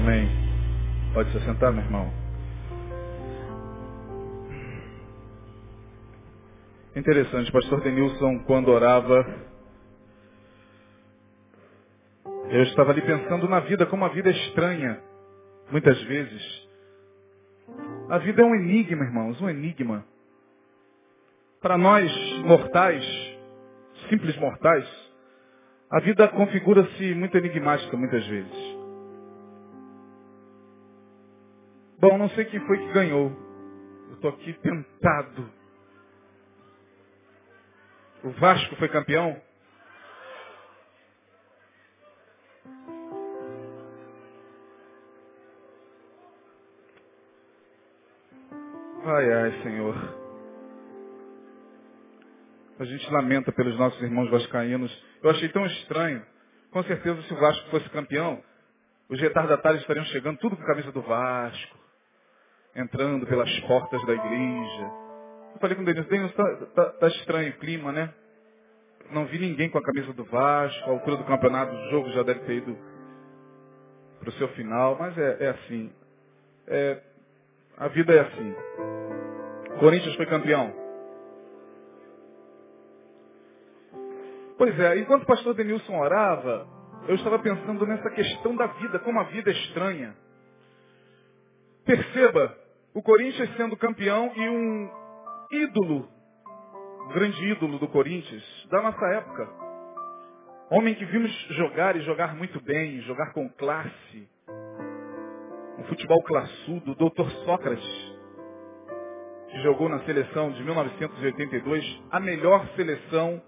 Amém. Pode se sentar, meu irmão. Interessante, pastor Denilson, quando orava, eu estava ali pensando na vida, como a vida é estranha, muitas vezes. A vida é um enigma, irmãos, um enigma. Para nós, mortais, simples mortais, a vida configura-se muito enigmática muitas vezes. Bom, não sei quem foi que ganhou. Eu estou aqui tentado. O Vasco foi campeão? Ai, ai, Senhor. A gente lamenta pelos nossos irmãos vascaínos. Eu achei tão estranho. Com certeza, se o Vasco fosse campeão, os retardatários estariam chegando tudo com a camisa do Vasco, entrando pelas portas da igreja. Eu falei com o Denilson, Denilson, tá, tá, tá estranho o clima, né? Não vi ninguém com a camisa do Vasco, a altura do campeonato, o jogo já deve ter ido para o seu final, mas é, é assim. É, a vida é assim. Corinthians foi campeão. Pois é, enquanto o pastor Denilson orava, eu estava pensando nessa questão da vida, como a vida é estranha. Perceba, o Corinthians sendo campeão e um ídolo, grande ídolo do Corinthians, da nossa época. Homem que vimos jogar e jogar muito bem, jogar com classe. Um futebol classudo, o doutor Sócrates, que jogou na seleção de 1982, a melhor seleção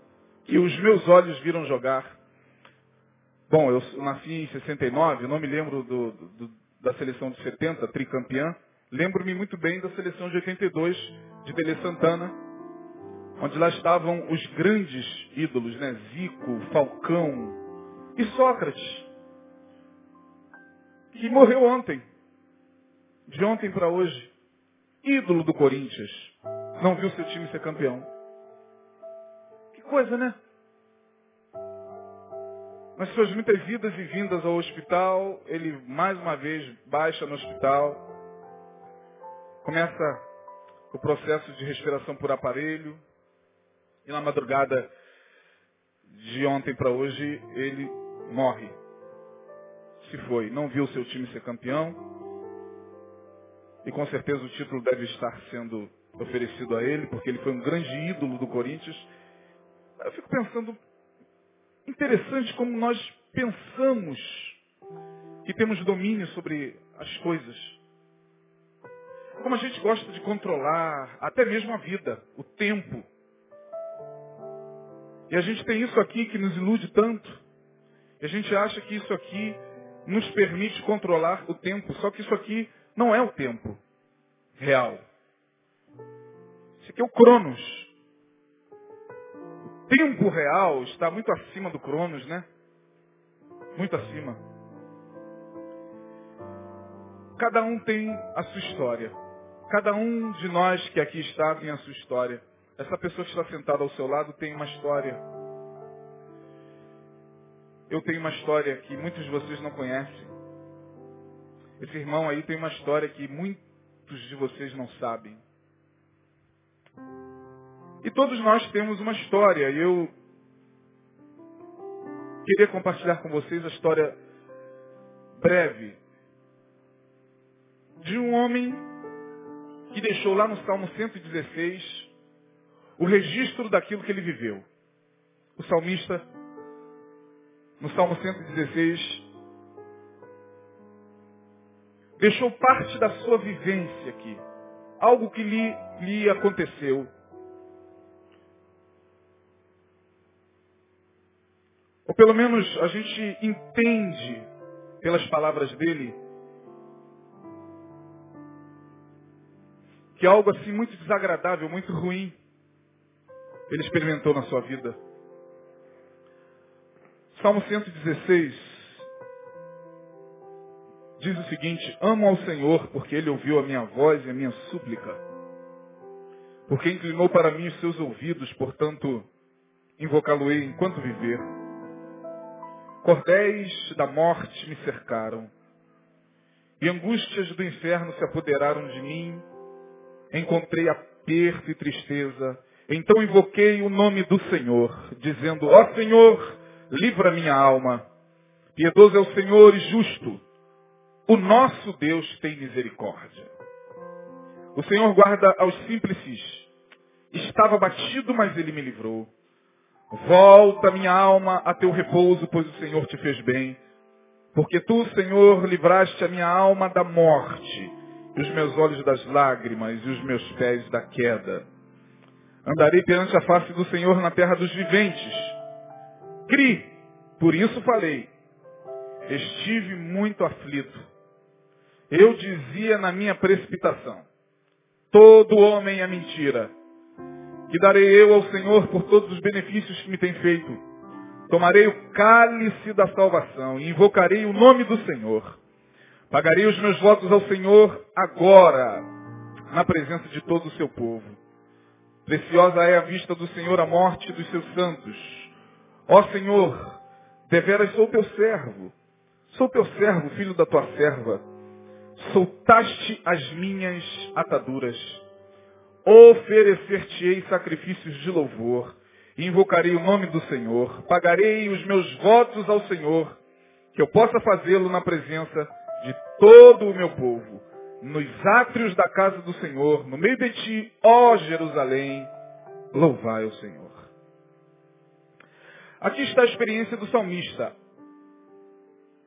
que os meus olhos viram jogar. Bom, eu nasci em 69, não me lembro do, do, da seleção de 70, tricampeã. Lembro-me muito bem da seleção de 82, de Tele Santana, onde lá estavam os grandes ídolos, né? Zico, Falcão e Sócrates, que morreu ontem, de ontem para hoje, ídolo do Corinthians, não viu seu time ser campeão. Que coisa, né? Nas suas muitas vidas e vindas ao hospital, ele mais uma vez baixa no hospital, começa o processo de respiração por aparelho, e na madrugada de ontem para hoje ele morre. Se foi, não viu seu time ser campeão, e com certeza o título deve estar sendo oferecido a ele, porque ele foi um grande ídolo do Corinthians. Eu fico pensando, interessante como nós pensamos que temos domínio sobre as coisas. Como a gente gosta de controlar até mesmo a vida, o tempo. E a gente tem isso aqui que nos ilude tanto. E a gente acha que isso aqui nos permite controlar o tempo. Só que isso aqui não é o tempo real. Isso aqui é o Cronos tempo real está muito acima do Cronos, né? Muito acima. Cada um tem a sua história. Cada um de nós que aqui está tem a sua história. Essa pessoa que está sentada ao seu lado tem uma história. Eu tenho uma história que muitos de vocês não conhecem. Esse irmão aí tem uma história que muitos de vocês não sabem. E todos nós temos uma história. E eu queria compartilhar com vocês a história breve de um homem que deixou lá no Salmo 116 o registro daquilo que ele viveu. O salmista, no Salmo 116, deixou parte da sua vivência aqui. Algo que lhe, lhe aconteceu. Ou pelo menos a gente entende pelas palavras dele que algo assim muito desagradável, muito ruim, ele experimentou na sua vida. Salmo 116 diz o seguinte: Amo ao Senhor, porque Ele ouviu a minha voz e a minha súplica. Porque inclinou para mim os seus ouvidos, portanto, invocá-lo-ei enquanto viver. Cordéis da morte me cercaram, e angústias do inferno se apoderaram de mim. Encontrei aperto e tristeza. Então invoquei o nome do Senhor, dizendo, ó Senhor, livra minha alma. Piedoso é o Senhor e justo. O nosso Deus tem misericórdia. O Senhor guarda aos simples. Estava batido, mas ele me livrou. Volta minha alma a teu repouso, pois o Senhor te fez bem. Porque tu, Senhor, livraste a minha alma da morte, e os meus olhos das lágrimas, e os meus pés da queda. Andarei perante a face do Senhor na terra dos viventes. Cri, por isso falei. Estive muito aflito. Eu dizia na minha precipitação, todo homem é mentira. Que darei eu ao Senhor por todos os benefícios que me tem feito Tomarei o cálice da salvação e invocarei o nome do Senhor. Pagarei os meus votos ao Senhor agora, na presença de todo o seu povo. Preciosa é a vista do Senhor a morte dos seus santos. Ó Senhor, deveras sou teu servo. Sou teu servo, filho da tua serva. Soltaste as minhas ataduras. Oferecer-te-ei sacrifícios de louvor invocarei o nome do Senhor, pagarei os meus votos ao Senhor, que eu possa fazê-lo na presença de todo o meu povo, nos átrios da casa do Senhor, no meio de ti, ó Jerusalém, louvai o Senhor. Aqui está a experiência do salmista.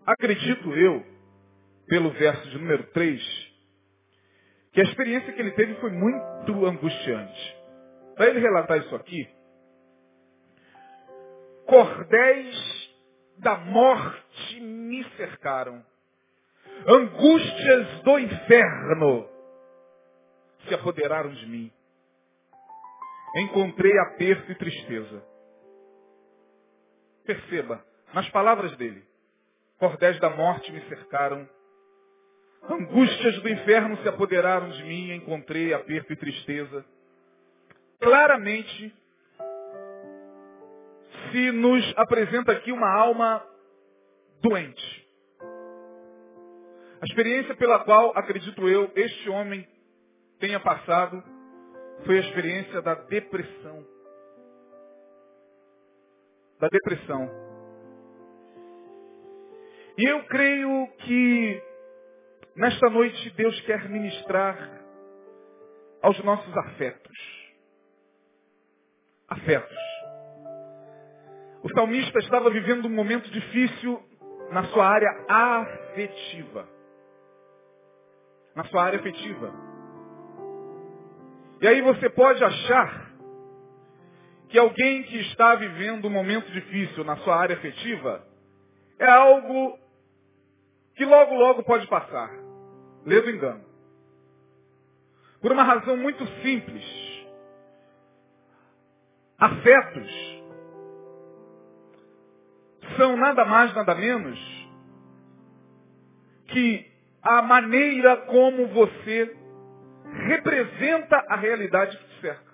Acredito eu, pelo verso de número 3, que a experiência que ele teve foi muito angustiante. Para ele relatar isso aqui, cordéis da morte me cercaram. Angústias do inferno se apoderaram de mim. Encontrei aperto e tristeza. Perceba, nas palavras dele, cordéis da morte me cercaram. Angústias do inferno se apoderaram de mim, encontrei aperto e tristeza. Claramente, se nos apresenta aqui uma alma doente. A experiência pela qual, acredito eu, este homem tenha passado foi a experiência da depressão. Da depressão. E eu creio que nesta noite Deus quer ministrar aos nossos afetos. Afetos. O salmista estava vivendo um momento difícil na sua área afetiva. Na sua área afetiva. E aí você pode achar que alguém que está vivendo um momento difícil na sua área afetiva é algo que logo, logo pode passar. Lê do engano. Por uma razão muito simples. Afetos são nada mais, nada menos que a maneira como você representa a realidade que te cerca.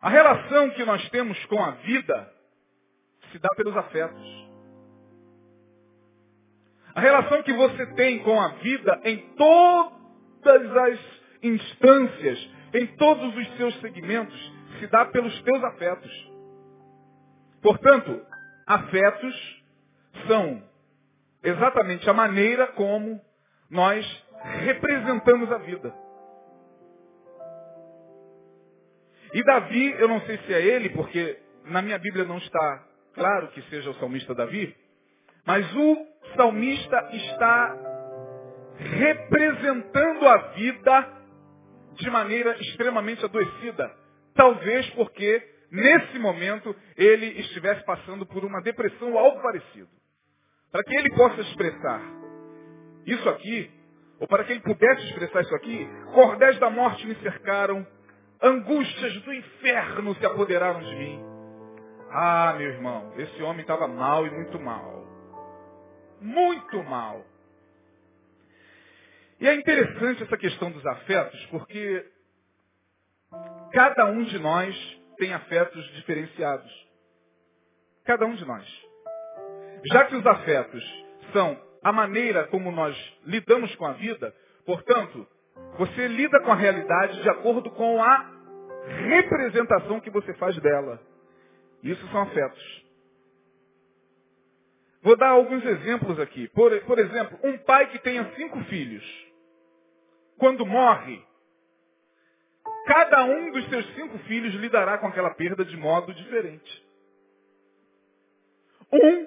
A relação que nós temos com a vida se dá pelos afetos. A relação que você tem com a vida em todas as instâncias, em todos os seus segmentos, se dá pelos teus afetos. Portanto, afetos são exatamente a maneira como nós representamos a vida. E Davi, eu não sei se é ele, porque na minha Bíblia não está claro que seja o salmista Davi, mas o salmista está representando a vida de maneira extremamente adoecida. Talvez porque nesse momento, ele estivesse passando por uma depressão ou algo parecido. Para que ele possa expressar isso aqui, ou para que ele pudesse expressar isso aqui, cordéis da morte me cercaram, angústias do inferno se apoderaram de mim. Ah, meu irmão, esse homem estava mal e muito mal. Muito mal. E é interessante essa questão dos afetos, porque cada um de nós tem afetos diferenciados. Cada um de nós. Já que os afetos são a maneira como nós lidamos com a vida, portanto, você lida com a realidade de acordo com a representação que você faz dela. Isso são afetos. Vou dar alguns exemplos aqui. Por, por exemplo, um pai que tenha cinco filhos, quando morre, cada um dos seus cinco filhos lidará com aquela perda de modo diferente. Um,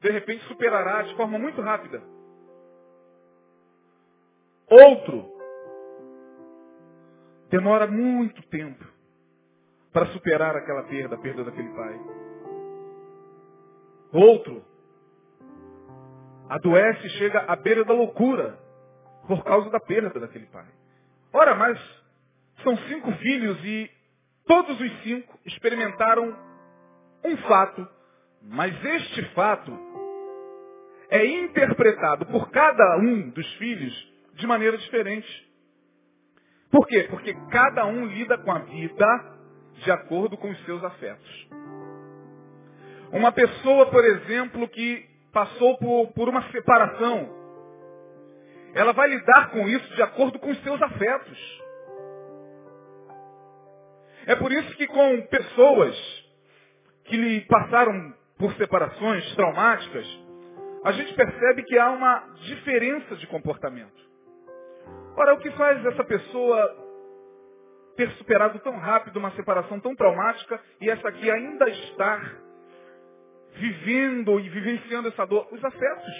de repente, superará de forma muito rápida. Outro, demora muito tempo para superar aquela perda, a perda daquele pai. Outro, adoece e chega à beira da loucura por causa da perda daquele pai. Ora, mas são cinco filhos e todos os cinco experimentaram um fato, mas este fato é interpretado por cada um dos filhos de maneira diferente. Por quê? Porque cada um lida com a vida de acordo com os seus afetos. Uma pessoa, por exemplo, que passou por, por uma separação, ela vai lidar com isso de acordo com os seus afetos. É por isso que com pessoas que lhe passaram por separações traumáticas, a gente percebe que há uma diferença de comportamento. Ora, o que faz essa pessoa ter superado tão rápido uma separação tão traumática e essa aqui ainda estar vivendo e vivenciando essa dor? Os afetos.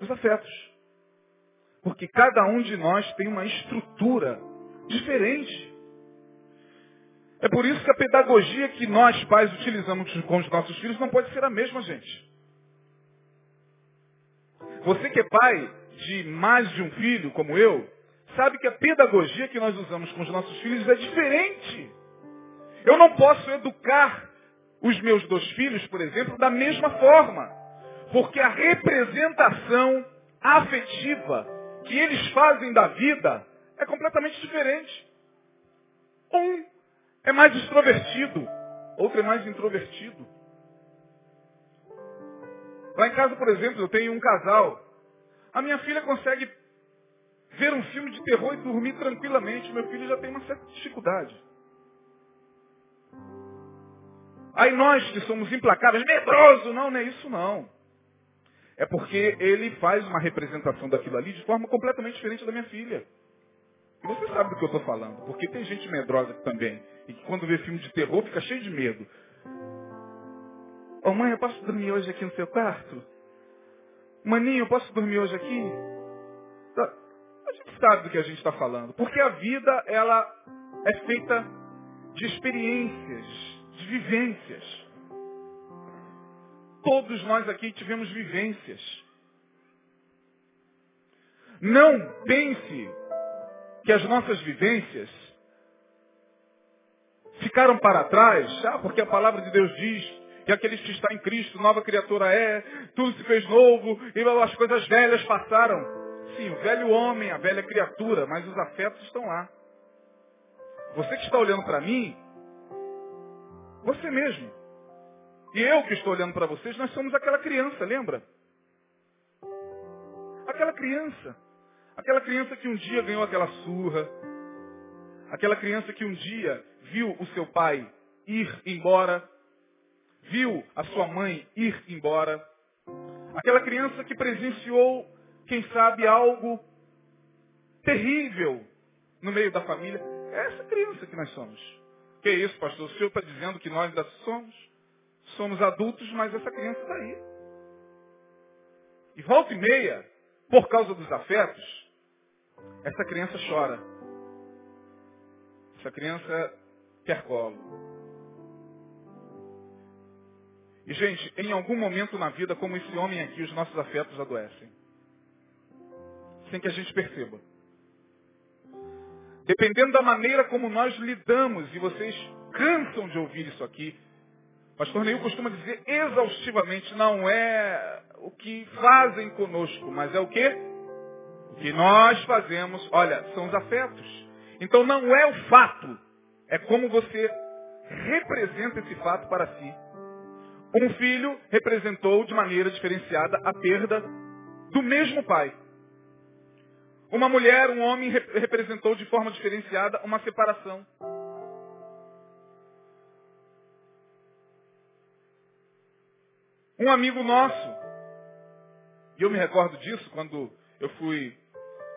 Os afetos. Porque cada um de nós tem uma estrutura diferente. É por isso que a pedagogia que nós pais utilizamos com os nossos filhos não pode ser a mesma, gente. Você que é pai de mais de um filho, como eu, sabe que a pedagogia que nós usamos com os nossos filhos é diferente. Eu não posso educar os meus dois filhos, por exemplo, da mesma forma. Porque a representação afetiva que eles fazem da vida é completamente diferente. Um é mais extrovertido, outro é mais introvertido. Lá em casa, por exemplo, eu tenho um casal. A minha filha consegue ver um filme de terror e dormir tranquilamente. Meu filho já tem uma certa dificuldade. Aí nós que somos implacáveis, medroso, não, não é isso não. É porque ele faz uma representação daquilo ali de forma completamente diferente da minha filha. E você sabe do que eu estou falando, porque tem gente medrosa também, e que quando vê filme de terror fica cheio de medo. Ô oh, mãe, eu posso dormir hoje aqui no seu quarto? Maninho, eu posso dormir hoje aqui? Tá. A gente sabe do que a gente está falando, porque a vida, ela é feita de experiências, de vivências. Todos nós aqui tivemos vivências. Não pense que as nossas vivências ficaram para trás, ah, porque a palavra de Deus diz que aqueles que estão em Cristo, nova criatura é, tudo se fez novo, e as coisas velhas passaram. Sim, o velho homem, a velha criatura, mas os afetos estão lá. Você que está olhando para mim, você mesmo. E eu que estou olhando para vocês, nós somos aquela criança, lembra? Aquela criança Aquela criança que um dia ganhou aquela surra. Aquela criança que um dia viu o seu pai ir embora. Viu a sua mãe ir embora. Aquela criança que presenciou, quem sabe, algo terrível no meio da família. É essa criança que nós somos. Que isso, pastor? O senhor está dizendo que nós ainda somos? Somos adultos, mas essa criança está aí. E volta e meia, por causa dos afetos, essa criança chora. Essa criança quer colo. E, gente, em algum momento na vida, como esse homem aqui, os nossos afetos adoecem. Sem que a gente perceba. Dependendo da maneira como nós lidamos, e vocês cansam de ouvir isso aqui, pastor Neil costuma dizer exaustivamente, não é o que fazem conosco, mas é o que? que nós fazemos, olha, são os afetos. Então não é o fato, é como você representa esse fato para si. Um filho representou de maneira diferenciada a perda do mesmo pai. Uma mulher, um homem representou de forma diferenciada uma separação. Um amigo nosso, e eu me recordo disso quando eu fui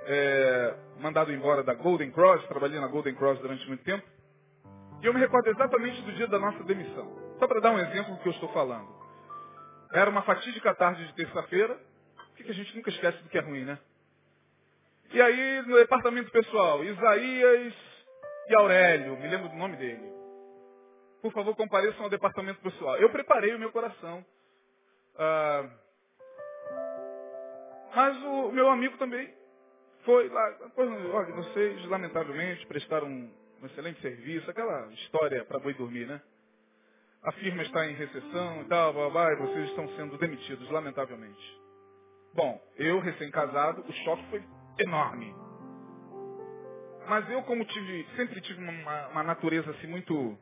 é, mandado embora da Golden Cross, trabalhei na Golden Cross durante muito tempo, e eu me recordo exatamente do dia da nossa demissão. Só para dar um exemplo do que eu estou falando. Era uma fatídica tarde de terça-feira, que a gente nunca esquece do que é ruim, né? E aí, no departamento pessoal, Isaías e Aurélio, me lembro do nome dele. Por favor, compareçam ao departamento pessoal. Eu preparei o meu coração. Ah, mas o meu amigo também foi lá. Olha, vocês, lamentavelmente, prestaram um, excelente serviço. Aquela história para boi dormir, né? A firma está em recessão e tal, blá, blá, e vocês estão sendo demitidos, lamentavelmente. Bom, eu, recém-casado, o choque foi enorme. Mas eu, como tive, sempre tive uma, uma natureza assim muito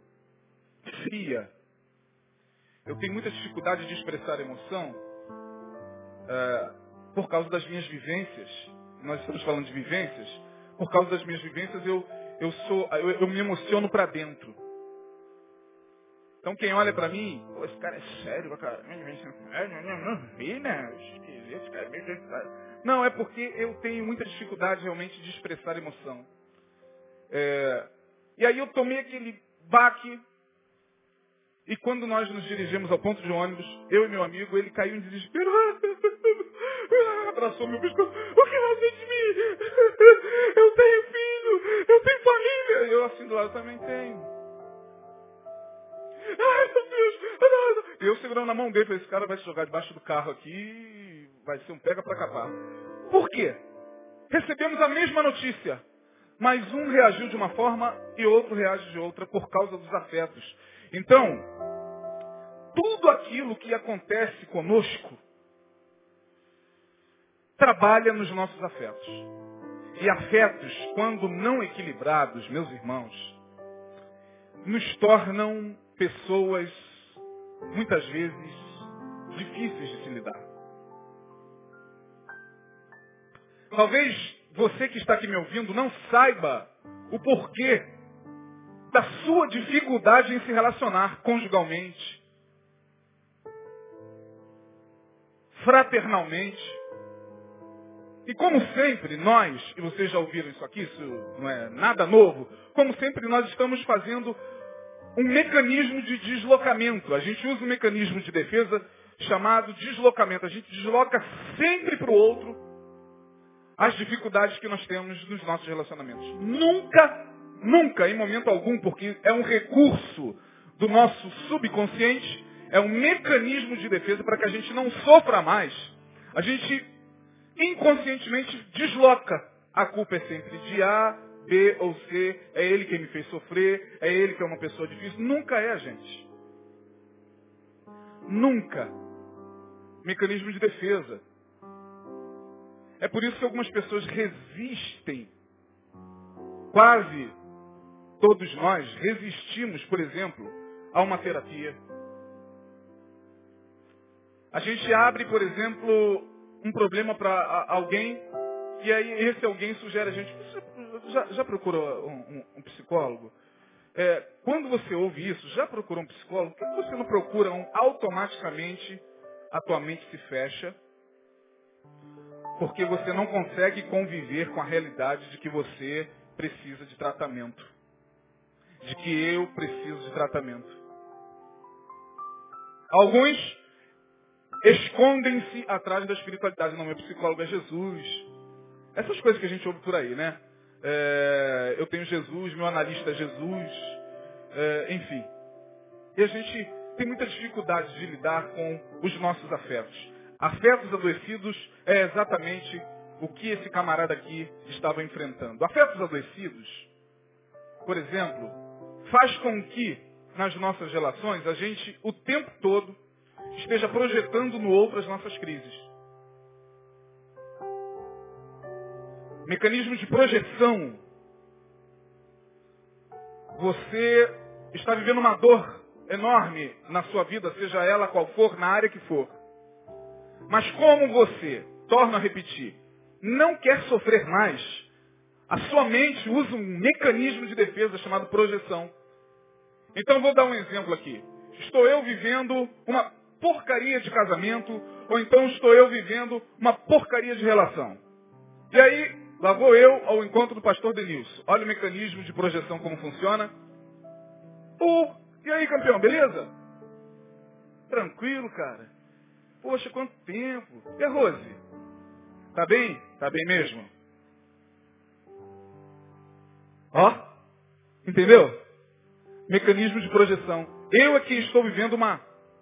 fria, eu tenho muita dificuldade de expressar emoção é, por causa das minhas vivências. Nós estamos falando de vivências. Por causa das minhas vivências, eu, eu, sou, eu, eu me emociono para dentro. Então quem olha para mim, esse cara é sério, cara. Vi, né? Esse cara é meio não, é porque eu tenho muita dificuldade realmente de expressar emoção. É, e aí eu tomei aquele baque. E quando nós nos dirigimos ao ponto de ônibus, eu e meu amigo, ele caiu em desespero. Abraçou meu pescoço. O que vai ser de mim? Eu tenho filho, eu tenho família. Eu assim do lado também tenho. Ai, meu Deus! E eu segurando na mão dele, falei, esse cara vai se jogar debaixo do carro aqui, vai ser um pega para capar. Por quê? Recebemos a mesma notícia, mas um reagiu de uma forma e outro reage de outra por causa dos afetos. Então, tudo aquilo que acontece conosco trabalha nos nossos afetos. E afetos, quando não equilibrados, meus irmãos, nos tornam pessoas, muitas vezes, difíceis de se lidar. Talvez você que está aqui me ouvindo não saiba o porquê da sua dificuldade em se relacionar conjugalmente, fraternalmente. E como sempre, nós, e vocês já ouviram isso aqui, isso não é nada novo, como sempre nós estamos fazendo um mecanismo de deslocamento. A gente usa um mecanismo de defesa chamado deslocamento. A gente desloca sempre para o outro as dificuldades que nós temos nos nossos relacionamentos. Nunca, nunca, em momento algum, porque é um recurso do nosso subconsciente, é um mecanismo de defesa para que a gente não sofra mais. A gente inconscientemente desloca. A culpa é sempre de A, B ou C, é ele quem me fez sofrer, é ele que é uma pessoa difícil. Nunca é a gente. Nunca. Mecanismo de defesa. É por isso que algumas pessoas resistem. Quase todos nós resistimos, por exemplo, a uma terapia. A gente abre, por exemplo, um problema para alguém e aí esse alguém sugere a gente, já, já procurou um, um, um psicólogo? É, quando você ouve isso, já procurou um psicólogo? Por que você não procura um automaticamente, a tua mente se fecha? Porque você não consegue conviver com a realidade de que você precisa de tratamento. De que eu preciso de tratamento. Alguns escondem-se atrás da espiritualidade. Não, meu psicólogo é Jesus. Essas coisas que a gente ouve por aí, né? É, eu tenho Jesus, meu analista é Jesus, é, enfim. E a gente tem muita dificuldade de lidar com os nossos afetos. Afetos adoecidos é exatamente o que esse camarada aqui estava enfrentando. Afetos adoecidos, por exemplo, faz com que nas nossas relações a gente o tempo todo esteja projetando no outro as nossas crises. Mecanismo de projeção. Você está vivendo uma dor enorme na sua vida, seja ela qual for, na área que for. Mas como você, torno a repetir, não quer sofrer mais, a sua mente usa um mecanismo de defesa chamado projeção. Então vou dar um exemplo aqui. Estou eu vivendo uma porcaria de casamento, ou então estou eu vivendo uma porcaria de relação. E aí, lá vou eu ao encontro do pastor Denilson. Olha o mecanismo de projeção como funciona. Oh, e aí, campeão, beleza? Tranquilo, cara. Poxa, quanto tempo. E a Rose? Tá bem? Tá bem mesmo? Ó, entendeu? Mecanismo de projeção. Eu aqui estou vivendo uma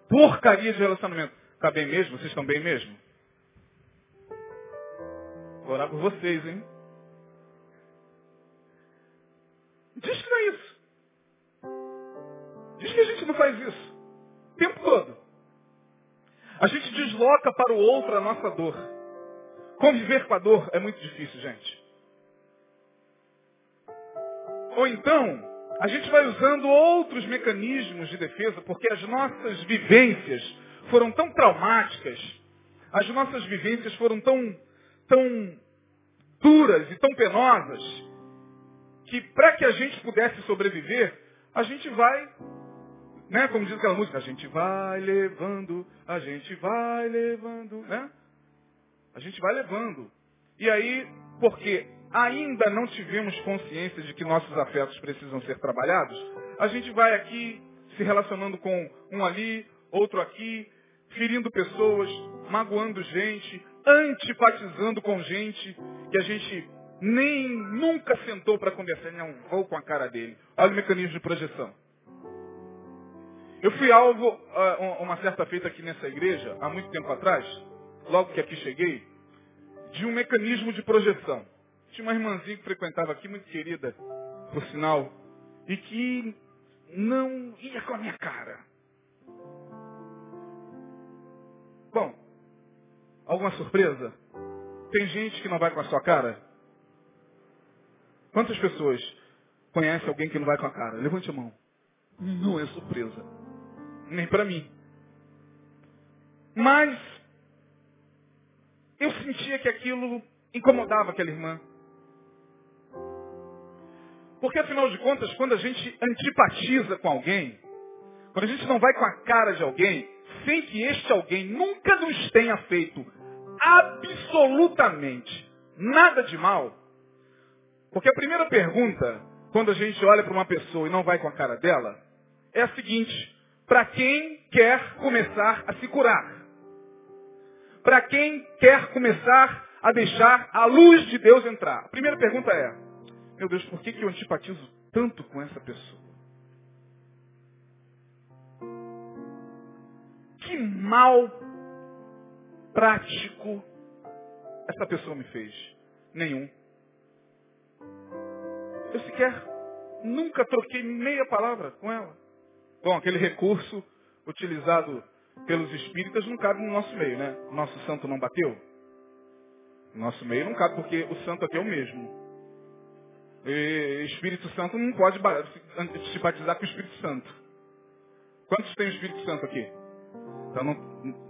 porcaria de relacionamento. Tá bem mesmo? Vocês estão bem mesmo? Vou orar por vocês, hein? Diz que não é isso. Diz que a gente não faz isso. O tempo todo. A gente desloca para o outro a nossa dor. Conviver com a dor é muito difícil, gente. Ou então, a gente vai usando outros mecanismos de defesa, porque as nossas vivências foram tão traumáticas, as nossas vivências foram tão, tão duras e tão penosas, que para que a gente pudesse sobreviver, a gente vai, né, como diz aquela música, a gente vai levando, a gente vai levando, né? A gente vai levando. E aí, porque ainda não tivemos consciência de que nossos afetos precisam ser trabalhados, a gente vai aqui se relacionando com um ali, outro aqui, ferindo pessoas, magoando gente, antipatizando com gente que a gente nem nunca sentou para conversar, não vou com a cara dele. Olha o mecanismo de projeção. Eu fui alvo, uh, uma certa feita aqui nessa igreja, há muito tempo atrás, logo que aqui cheguei, de um mecanismo de projeção. Tinha uma irmãzinha que frequentava aqui, muito querida, por sinal, e que não ia com a minha cara. Alguma surpresa? Tem gente que não vai com a sua cara? Quantas pessoas conhecem alguém que não vai com a cara? Levante a mão. Não é surpresa. Nem para mim. Mas eu sentia que aquilo incomodava aquela irmã. Porque afinal de contas, quando a gente antipatiza com alguém, quando a gente não vai com a cara de alguém, sem que este alguém nunca nos tenha feito absolutamente nada de mal, porque a primeira pergunta, quando a gente olha para uma pessoa e não vai com a cara dela, é a seguinte, para quem quer começar a se curar? Para quem quer começar a deixar a luz de Deus entrar? A primeira pergunta é, meu Deus, por que, que eu antipatizo tanto com essa pessoa? Que mal prático essa pessoa me fez? Nenhum. Eu sequer nunca troquei meia palavra com ela. Bom, aquele recurso utilizado pelos espíritas não cabe no nosso meio, né? Nosso santo não bateu? Nosso meio não cabe porque o santo aqui é o mesmo. E Espírito Santo não pode se batizar com o Espírito Santo. Quantos tem o Espírito Santo aqui? Então não,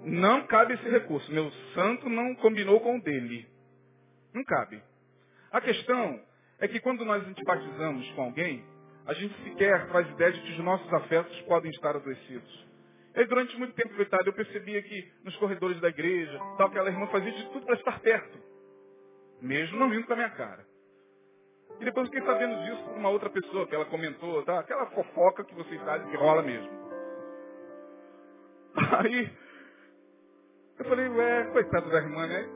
não cabe esse recurso. Meu santo não combinou com o dele. Não cabe. A questão é que quando nós antipatizamos com alguém, a gente sequer faz ideia de que os nossos afetos podem estar adoecidos. E durante muito tempo, coitado, eu percebia que nos corredores da igreja, tal, aquela irmã fazia de tudo para estar perto. Mesmo não vindo com a minha cara. E depois fiquei sabendo disso por uma outra pessoa que ela comentou, tá? aquela fofoca que vocês sabem que rola mesmo. Aí, eu falei, ué, coitado da irmã, né?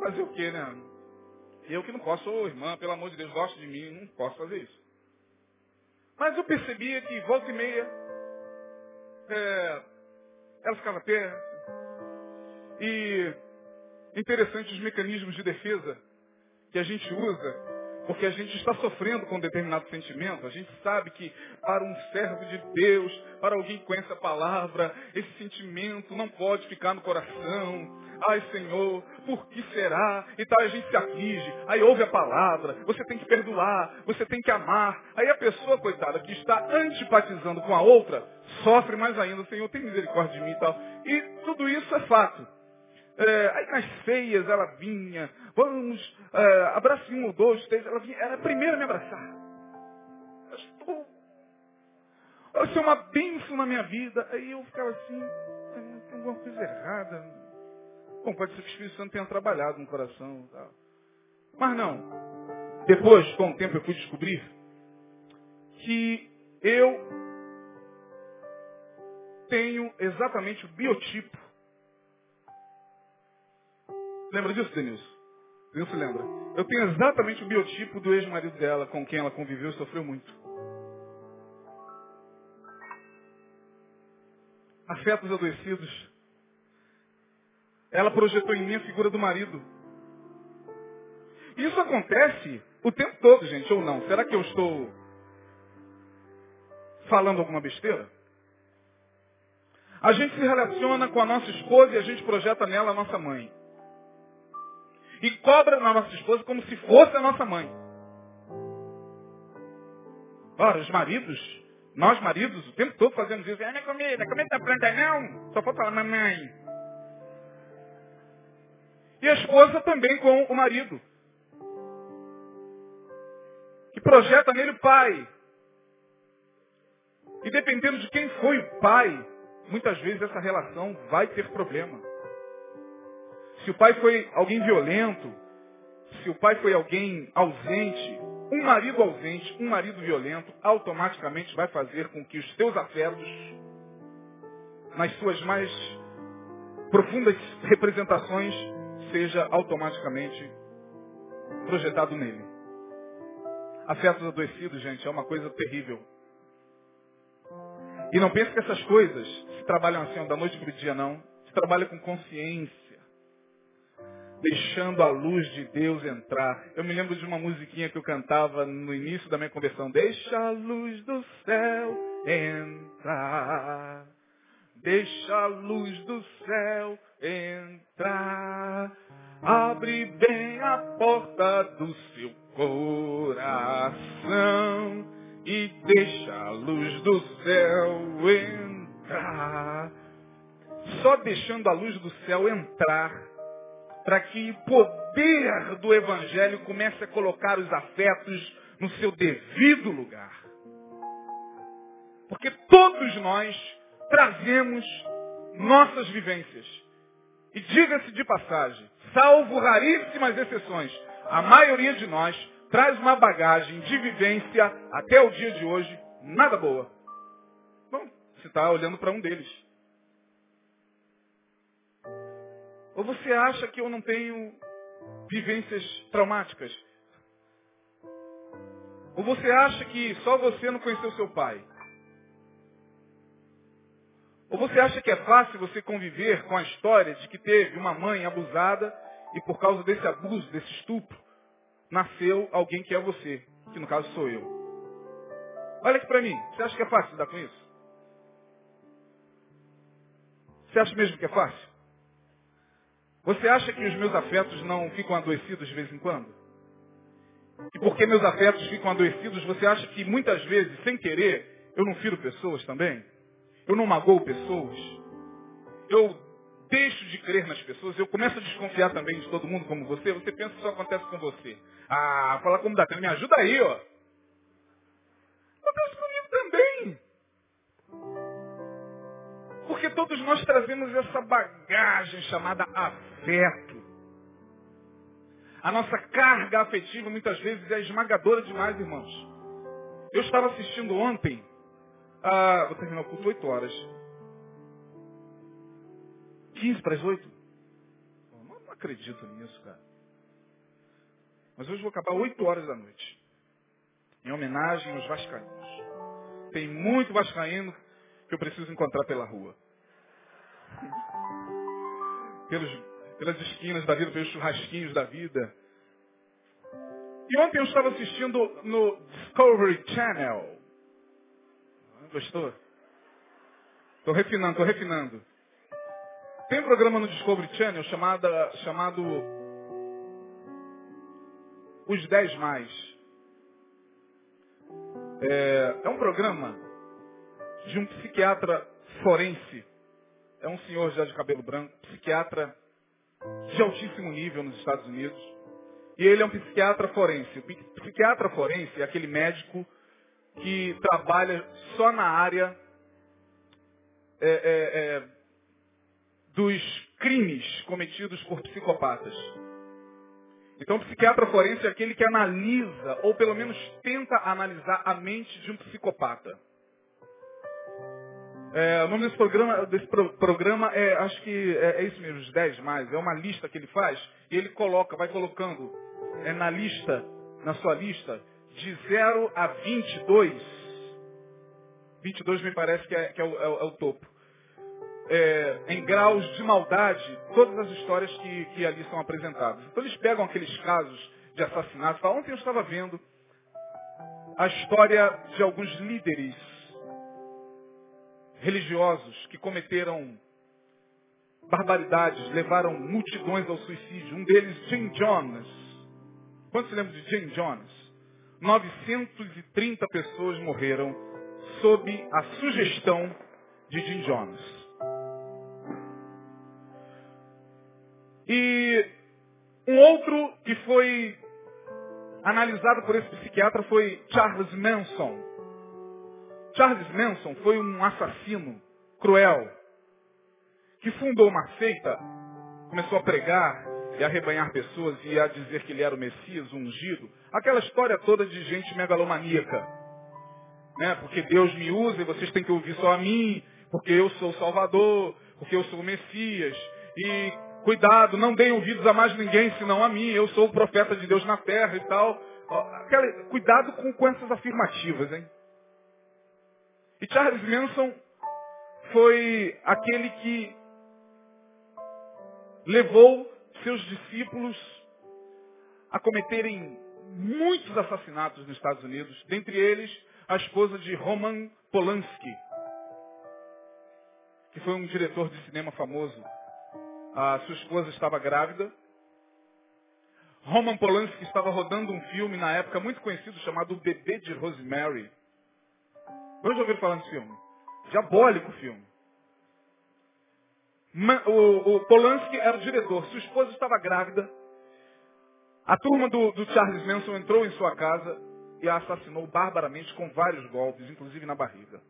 Fazer o quê, né? Eu que não posso, ô irmã, pelo amor de Deus, gosta de mim, não posso fazer isso. Mas eu percebia que volta e meia, é, ela ficava perto. E interessante os mecanismos de defesa que a gente usa Porque a gente está sofrendo com um determinado sentimento. A gente sabe que para um servo de Deus, para alguém que conhece a palavra, esse sentimento não pode ficar no coração. Ai Senhor, por que será? E tal, a gente se aflige. Aí ouve a palavra, você tem que perdoar, você tem que amar. Aí a pessoa, coitada, que está antipatizando com a outra, sofre mais ainda. Senhor, tem misericórdia de mim e tal. E tudo isso é fato. É, aí nas feias ela vinha, vamos, é, abrace um dois, três, ela vinha, era a primeira a me abraçar. Eu estou, vai ser uma bênção na minha vida. Aí eu ficava assim, tem alguma coisa errada. Bom, pode ser que o Espírito Santo tenha trabalhado no coração. Mas não. Depois, com o tempo, eu fui descobrir que eu tenho exatamente o biotipo Lembra disso, Denilson? Denilson lembra? Eu tenho exatamente o biotipo do ex-marido dela, com quem ela conviveu e sofreu muito. Afetos adoecidos. Ela projetou em mim a figura do marido. Isso acontece o tempo todo, gente, ou não? Será que eu estou falando alguma besteira? A gente se relaciona com a nossa esposa e a gente projeta nela a nossa mãe e cobra na nossa esposa como se fosse a nossa mãe. Ora, os maridos, nós maridos, o tempo todo fazemos isso. É minha comida, comida tá pronta não? Só pode falar, mamãe. E a esposa também com o marido. Que projeta nele o pai. E dependendo de quem foi o pai, muitas vezes essa relação vai ter problema. Se o pai foi alguém violento, se o pai foi alguém ausente, um marido ausente, um marido violento, automaticamente vai fazer com que os teus afetos, nas suas mais profundas representações, seja automaticamente projetado nele. Afetos adoecidos, gente, é uma coisa terrível. E não pense que essas coisas se trabalham assim da noite para o dia, não. Se trabalha com consciência deixando a luz de Deus entrar. Eu me lembro de uma musiquinha que eu cantava no início da minha conversão. Deixa a luz do céu entrar. Deixa a luz do céu entrar. Abre bem a porta do seu coração e deixa a luz do céu entrar. Só deixando a luz do céu entrar para que o poder do Evangelho comece a colocar os afetos no seu devido lugar. Porque todos nós trazemos nossas vivências. E diga-se de passagem, salvo raríssimas exceções, a maioria de nós traz uma bagagem de vivência até o dia de hoje nada boa. Bom, você está olhando para um deles. Ou você acha que eu não tenho vivências traumáticas? Ou você acha que só você não conheceu seu pai? Ou você acha que é fácil você conviver com a história de que teve uma mãe abusada e por causa desse abuso, desse estupro, nasceu alguém que é você, que no caso sou eu? Olha aqui para mim, você acha que é fácil lidar com isso? Você acha mesmo que é fácil? Você acha que os meus afetos não ficam adoecidos de vez em quando? E porque meus afetos ficam adoecidos, você acha que muitas vezes, sem querer, eu não firo pessoas também? Eu não magoo pessoas? Eu deixo de crer nas pessoas? Eu começo a desconfiar também de todo mundo como você? Você pensa que isso acontece com você? Ah, fala como dá, me ajuda aí, ó. Acontece comigo Porque todos nós trazemos essa bagagem chamada afeto. A nossa carga afetiva muitas vezes é esmagadora demais, irmãos. Eu estava assistindo ontem, ah, vou terminar o culto 8 horas. 15 para as 8? Não, não acredito nisso, cara. Mas hoje vou acabar 8 horas da noite. Em homenagem aos vascaínos. Tem muito vascaíno que eu preciso encontrar pela rua. Pelos, pelas esquinas da vida, pelos churrasquinhos da vida. E ontem eu estava assistindo no Discovery Channel. Gostou? Estou refinando, estou refinando. Tem um programa no Discovery Channel chamada, chamado Os 10 Mais. É, é um programa de um psiquiatra forense. É um senhor já de cabelo branco, psiquiatra de altíssimo nível nos Estados Unidos. E ele é um psiquiatra forense. O psiquiatra forense é aquele médico que trabalha só na área é, é, é, dos crimes cometidos por psicopatas. Então, o psiquiatra forense é aquele que analisa, ou pelo menos tenta analisar a mente de um psicopata. É, o nome desse programa, desse pro, programa é, acho que é, é, isso mesmo, os 10 mais. É uma lista que ele faz e ele coloca, vai colocando é, na lista, na sua lista, de 0 a 22. 22 me parece que é, que é, o, é o, topo. em graus de maldade, todas as histórias que, que ali são apresentadas. Então eles pegam aqueles casos de assassinato. Ontem eu estava vendo a história de alguns líderes religiosos que cometeram barbaridades, levaram multidões ao suicídio. Um deles, Jim Jones. Quantos se lembram de Jim Jones? 930 pessoas morreram sob a sugestão de Jim Jones. E um outro que foi analisado por esse psiquiatra foi Charles Manson. Charles Manson foi um assassino cruel que fundou uma seita, começou a pregar e a rebanhar pessoas e a dizer que ele era o Messias, o ungido. Aquela história toda de gente megalomaníaca. Né? Porque Deus me usa e vocês têm que ouvir só a mim, porque eu sou o Salvador, porque eu sou o Messias. E cuidado, não deem ouvidos a mais ninguém senão a mim, eu sou o profeta de Deus na terra e tal. Aquela, cuidado com, com essas afirmativas, hein? E Charles Manson foi aquele que levou seus discípulos a cometerem muitos assassinatos nos Estados Unidos, dentre eles a esposa de Roman Polanski, que foi um diretor de cinema famoso. A sua esposa estava grávida. Roman Polanski estava rodando um filme na época muito conhecido chamado O Bebê de Rosemary. Já ouviram falar nesse filme? Diabólico filme. O, o Polanski era o diretor. Sua esposa estava grávida. A turma do, do Charles Manson entrou em sua casa e a assassinou barbaramente com vários golpes, inclusive na barriga.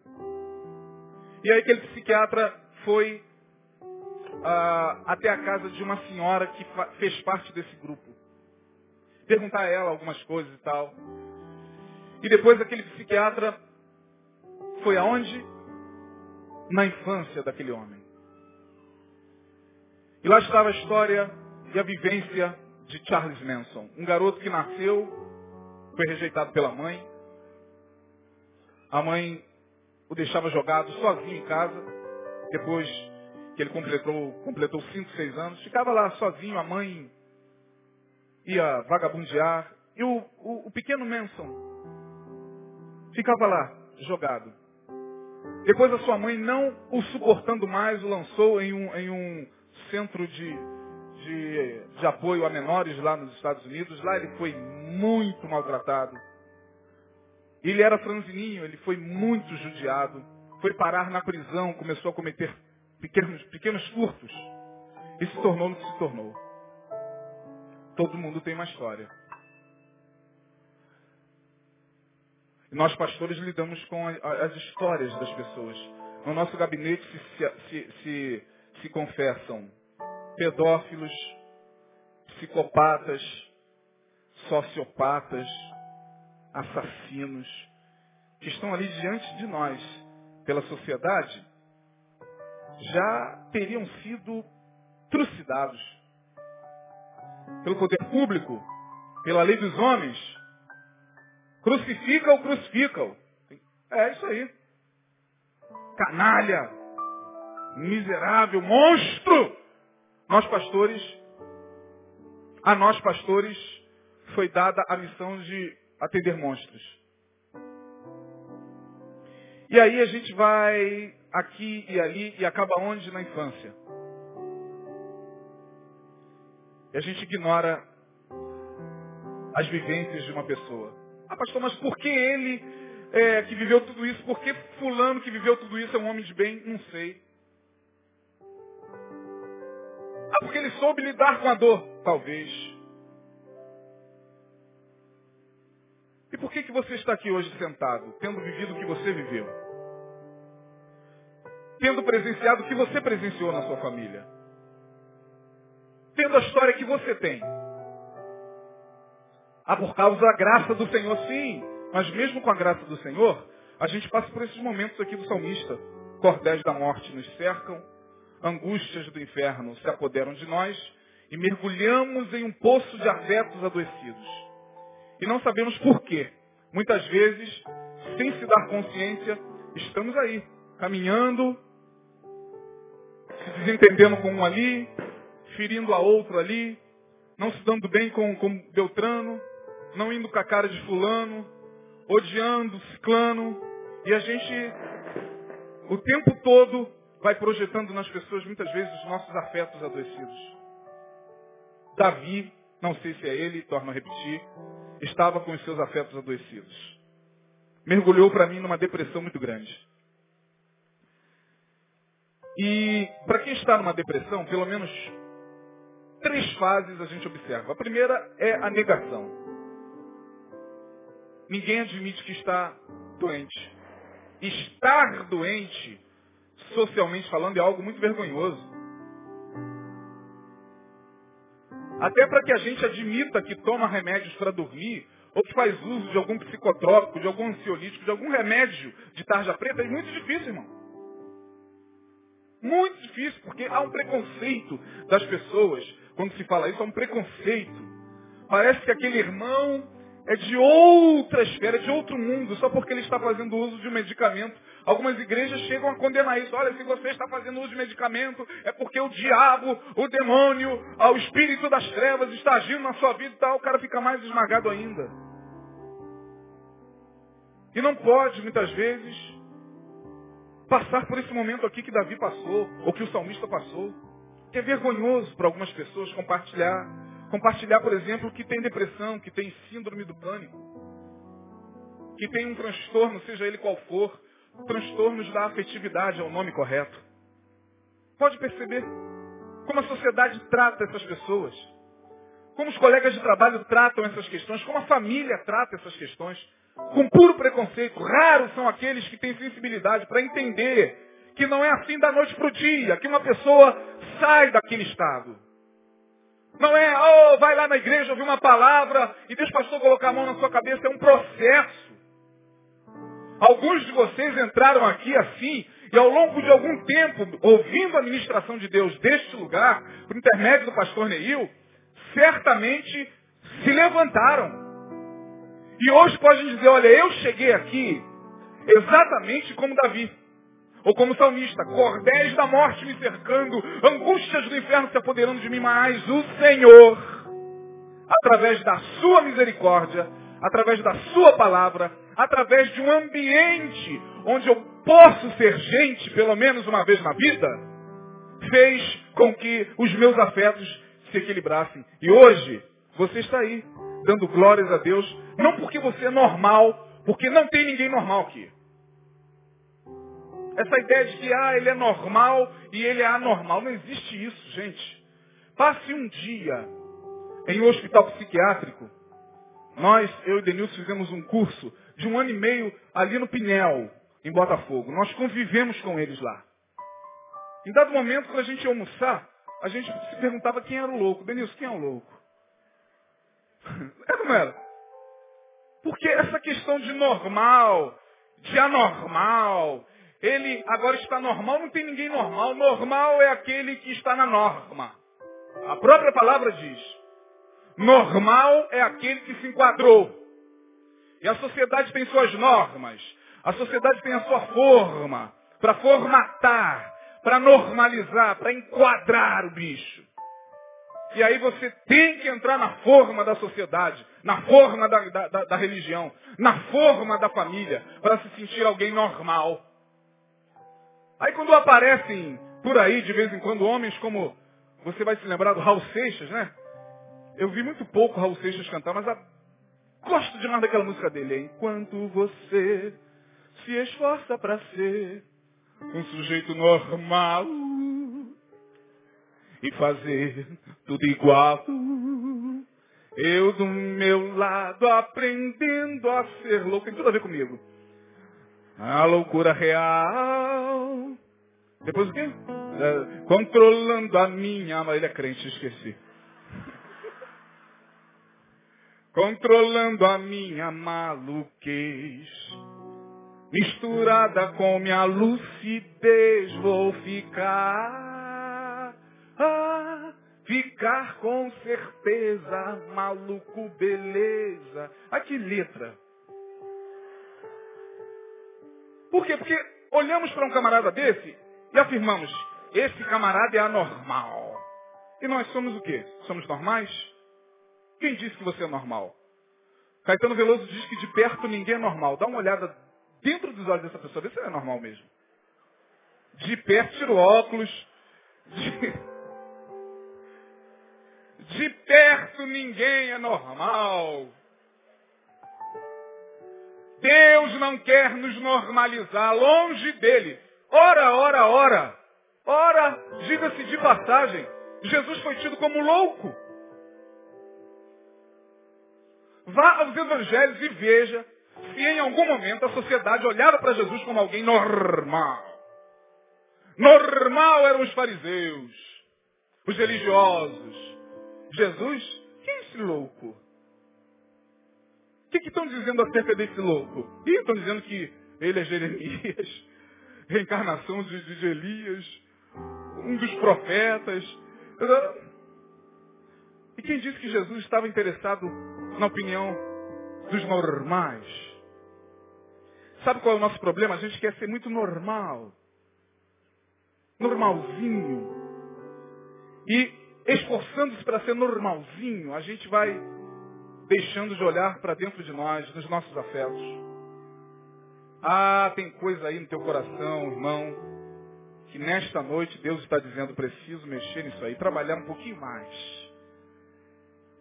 E aí aquele psiquiatra foi ah, até a casa de uma senhora que fez parte desse grupo. Perguntar a ela algumas coisas e tal. E depois aquele psiquiatra foi aonde? Na infância daquele homem. E lá estava a história e a vivência de Charles Manson. Um garoto que nasceu, foi rejeitado pela mãe. A mãe o deixava jogado sozinho em casa. Depois que ele completou, completou 5, 6 anos, ficava lá sozinho, a mãe ia vagabundear. E o, o, o pequeno Manson ficava lá, jogado. Depois a sua mãe, não o suportando mais, o lançou em um, em um centro de, de, de apoio a menores lá nos Estados Unidos. Lá ele foi muito maltratado. Ele era franzininho, ele foi muito judiado. Foi parar na prisão, começou a cometer pequenos, pequenos furtos. E se tornou o que se tornou. Todo mundo tem uma história. Nós, pastores, lidamos com as histórias das pessoas. No nosso gabinete se, se, se, se confessam pedófilos, psicopatas, sociopatas, assassinos, que estão ali diante de nós, pela sociedade, já teriam sido trucidados pelo poder público, pela lei dos homens, Crucifica-o, crucifica-o. É isso aí. Canalha, miserável, monstro. Nós pastores, a nós pastores, foi dada a missão de atender monstros. E aí a gente vai aqui e ali e acaba onde? Na infância. E a gente ignora as vivências de uma pessoa. Ah, pastor, mas por que ele é, que viveu tudo isso, por que fulano que viveu tudo isso é um homem de bem? Não sei. Ah, porque ele soube lidar com a dor? Talvez. E por que, que você está aqui hoje sentado, tendo vivido o que você viveu? Tendo presenciado o que você presenciou na sua família? Tendo a história que você tem? Ah, por causa da graça do Senhor, sim. Mas mesmo com a graça do Senhor, a gente passa por esses momentos aqui do salmista. Cordéis da morte nos cercam, angústias do inferno se apoderam de nós e mergulhamos em um poço de afetos adoecidos. E não sabemos por quê. Muitas vezes, sem se dar consciência, estamos aí, caminhando, se desentendendo com um ali, ferindo a outro ali, não se dando bem com, com Beltrano, não indo com a cara de fulano, odiando ciclano, e a gente o tempo todo vai projetando nas pessoas muitas vezes os nossos afetos adoecidos. Davi, não sei se é ele, torno a repetir, estava com os seus afetos adoecidos. Mergulhou para mim numa depressão muito grande. E para quem está numa depressão, pelo menos três fases a gente observa. A primeira é a negação. Ninguém admite que está doente. Estar doente, socialmente falando, é algo muito vergonhoso. Até para que a gente admita que toma remédios para dormir, ou que faz uso de algum psicotrópico, de algum ansiolítico, de algum remédio de tarja preta, é muito difícil, irmão. Muito difícil, porque há um preconceito das pessoas. Quando se fala isso, há um preconceito. Parece que aquele irmão é de outra esfera, de outro mundo, só porque ele está fazendo uso de um medicamento. Algumas igrejas chegam a condenar isso. Olha, se você está fazendo uso de medicamento, é porque o diabo, o demônio, o espírito das trevas está agindo na sua vida e tal. O cara fica mais esmagado ainda. E não pode, muitas vezes, passar por esse momento aqui que Davi passou, ou que o salmista passou. Que é vergonhoso para algumas pessoas compartilhar Compartilhar, por exemplo, que tem depressão, que tem síndrome do pânico, que tem um transtorno, seja ele qual for, transtornos da afetividade é o nome correto. Pode perceber como a sociedade trata essas pessoas, como os colegas de trabalho tratam essas questões, como a família trata essas questões, com puro preconceito. Raros são aqueles que têm sensibilidade para entender que não é assim da noite para o dia, que uma pessoa sai daquele estado. Não é, oh, vai lá na igreja ouvir uma palavra e deixa o pastor colocar a mão na sua cabeça. É um processo. Alguns de vocês entraram aqui assim e ao longo de algum tempo, ouvindo a ministração de Deus deste lugar, por intermédio do pastor Neil, certamente se levantaram. E hoje podem dizer, olha, eu cheguei aqui exatamente como Davi. Ou como salmista, cordéis da morte me cercando, angústias do inferno se apoderando de mim, mas o Senhor, através da sua misericórdia, através da sua palavra, através de um ambiente onde eu posso ser gente, pelo menos uma vez na vida, fez com que os meus afetos se equilibrassem. E hoje, você está aí, dando glórias a Deus, não porque você é normal, porque não tem ninguém normal aqui. Essa ideia de que ah, ele é normal e ele é anormal. Não existe isso, gente. Passe um dia em um hospital psiquiátrico. Nós, eu e Denilson, fizemos um curso de um ano e meio ali no Pinel, em Botafogo. Nós convivemos com eles lá. Em dado momento, quando a gente ia almoçar, a gente se perguntava quem era o louco. Denilson, quem é o louco? Era ou não era? Porque essa questão de normal, de anormal, ele agora está normal, não tem ninguém normal. Normal é aquele que está na norma. A própria palavra diz. Normal é aquele que se enquadrou. E a sociedade tem suas normas. A sociedade tem a sua forma para formatar, para normalizar, para enquadrar o bicho. E aí você tem que entrar na forma da sociedade, na forma da, da, da, religião, na forma da família, para se sentir alguém normal. Aí quando aparecem por aí, de vez em quando, homens como, você vai se lembrar do Raul Seixas, né? Eu vi muito pouco Raul Seixas cantar, mas a, gosto demais daquela música dele. Enquanto você se esforça para ser um sujeito normal, e fazer tudo igual. Eu do meu lado aprendendo a ser louco. Tem tudo a ver comigo. A loucura real. Depois o quê? É, controlando a minha alma. Ele é crente, esqueci. Controlando a minha maluquez. Misturada com minha lucidez vou ficar ah, ficar com certeza, maluco, beleza. Ah, que letra. Por quê? Porque olhamos para um camarada desse e afirmamos, esse camarada é anormal. E nós somos o quê? Somos normais? Quem disse que você é normal? Caetano Veloso diz que de perto ninguém é normal. Dá uma olhada dentro dos olhos dessa pessoa, vê se ela é normal mesmo. De perto, tira o óculos. De... De perto ninguém é normal. Deus não quer nos normalizar longe dele. Ora, ora, ora. Ora, diga-se de passagem, Jesus foi tido como louco. Vá aos evangelhos e veja se em algum momento a sociedade olhava para Jesus como alguém normal. Normal eram os fariseus, os religiosos, Jesus, quem é esse louco? Que, que estão dizendo acerca desse louco? E estão dizendo que ele é Jeremias, reencarnação de, de Elias, um dos profetas. E quem disse que Jesus estava interessado na opinião dos normais? Sabe qual é o nosso problema? A gente quer ser muito normal. Normalzinho. E esforçando-se para ser normalzinho, a gente vai deixando de olhar para dentro de nós, nos nossos afetos. Ah, tem coisa aí no teu coração, irmão, que nesta noite Deus está dizendo, preciso mexer nisso aí, trabalhar um pouquinho mais.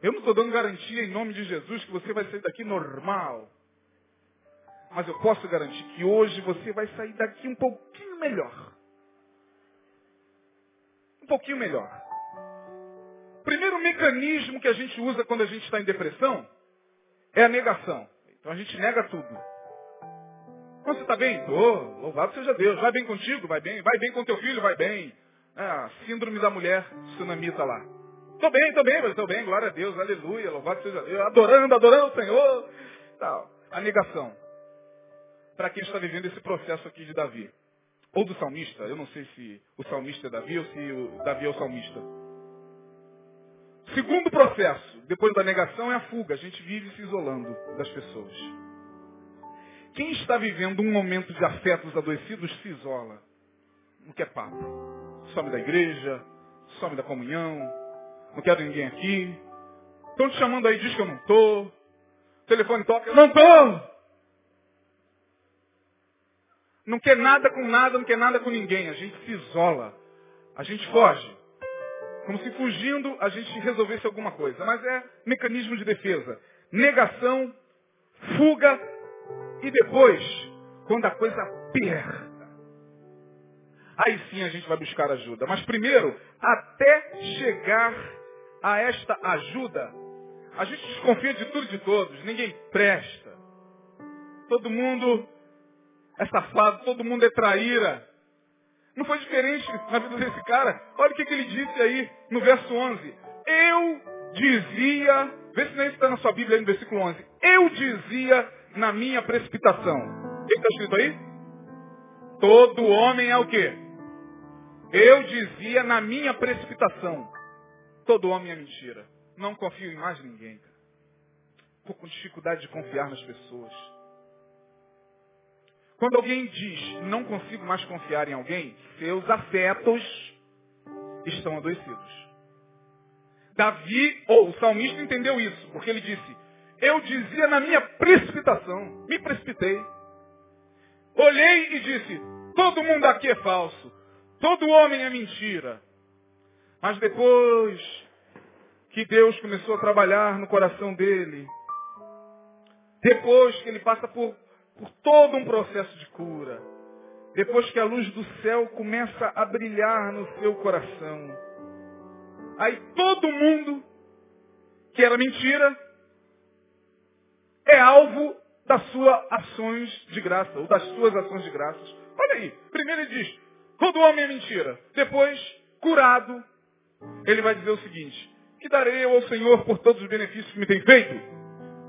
Eu não estou dando garantia em nome de Jesus que você vai sair daqui normal. Mas eu posso garantir que hoje você vai sair daqui um pouquinho melhor. Um pouquinho melhor. Primeiro mecanismo que a gente usa quando a gente está em depressão é a negação. Então a gente nega tudo. Você está bem? Estou. Louvado seja Deus. Vai bem contigo? Vai bem. Vai bem com teu filho? Vai bem. Ah, síndrome da mulher tsunamita lá. Estou bem, estou bem, estou bem. Glória a Deus. Aleluia. Louvado seja Deus. Adorando, adorando o Senhor. Tal. A negação. Para quem está vivendo esse processo aqui de Davi. Ou do salmista. Eu não sei se o salmista é Davi ou se o Davi é o salmista. Segundo processo, depois da negação, é a fuga. A gente vive se isolando das pessoas. Quem está vivendo um momento de afetos adoecidos se isola. Não quer papo. Some da igreja, some da comunhão, não quero ninguém aqui. Estão te chamando aí, diz que eu não estou. telefone toca, eu não estou. Não quer nada com nada, não quer nada com ninguém. A gente se isola. A gente foge. Como se fugindo a gente resolvesse alguma coisa. Mas é mecanismo de defesa. Negação, fuga e depois, quando a coisa aperta, aí sim a gente vai buscar ajuda. Mas primeiro, até chegar a esta ajuda, a gente desconfia de tudo e de todos. Ninguém presta. Todo mundo é safado, todo mundo é traíra. Não foi diferente na vida desse cara. Olha o que, que ele disse aí no verso 11. Eu dizia, vê se nem está na sua Bíblia aí no versículo 11. Eu dizia na minha precipitação. O que está escrito aí? Todo homem é o quê? Eu dizia na minha precipitação. Todo homem é mentira. Não confio em mais ninguém. Estou com dificuldade de confiar nas pessoas. Quando alguém diz, não consigo mais confiar em alguém, seus afetos estão adoecidos. Davi, ou o salmista, entendeu isso, porque ele disse, eu dizia na minha precipitação, me precipitei. Olhei e disse, todo mundo aqui é falso, todo homem é mentira. Mas depois que Deus começou a trabalhar no coração dele, depois que ele passa por, por todo um processo de cura, depois que a luz do céu começa a brilhar no seu coração, aí todo mundo que era mentira é alvo das suas ações de graça, ou das suas ações de graças. Olha aí, primeiro ele diz, todo homem é mentira. Depois, curado, ele vai dizer o seguinte, que darei eu ao Senhor por todos os benefícios que me tem feito?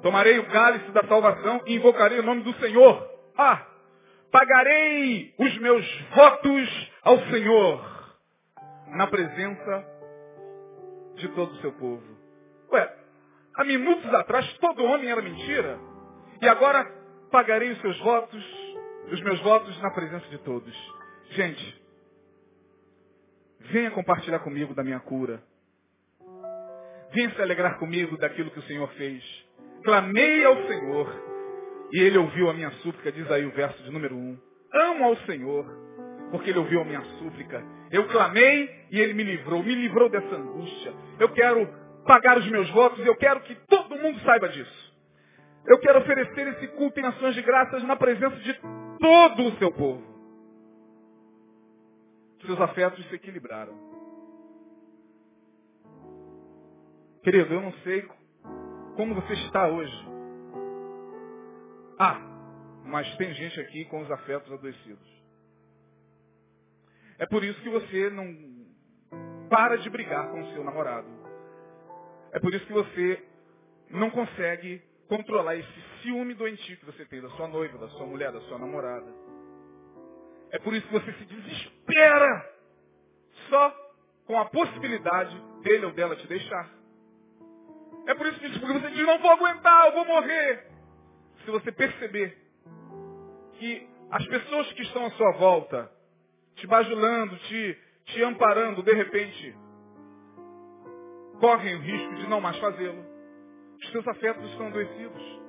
Tomarei o cálice da salvação e invocarei o nome do Senhor. Ah, pagarei os meus votos ao Senhor na presença de todo o seu povo. Ué, há minutos atrás todo homem era mentira. E agora pagarei os seus votos, os meus votos na presença de todos. Gente, venha compartilhar comigo da minha cura. Venha se alegrar comigo daquilo que o Senhor fez. Clamei ao Senhor e Ele ouviu a minha súplica, diz aí o verso de número 1. Amo ao Senhor, porque Ele ouviu a minha súplica. Eu clamei e Ele me livrou, me livrou dessa angústia. Eu quero pagar os meus votos e eu quero que todo mundo saiba disso. Eu quero oferecer esse culto em ações de graças na presença de todo o seu povo. Seus afetos se equilibraram. Querido, eu não sei como você está hoje. Ah, mas tem gente aqui com os afetos adoecidos. É por isso que você não para de brigar com o seu namorado. É por isso que você não consegue controlar esse ciúme doentio que você tem da sua noiva, da sua mulher, da sua namorada. É por isso que você se desespera só com a possibilidade dele ou dela te deixar. É por isso que você diz, não vou aguentar, eu vou morrer. Se você perceber que as pessoas que estão à sua volta, te bajulando, te, te amparando, de repente, correm o risco de não mais fazê-lo. Os seus afetos estão adoecidos.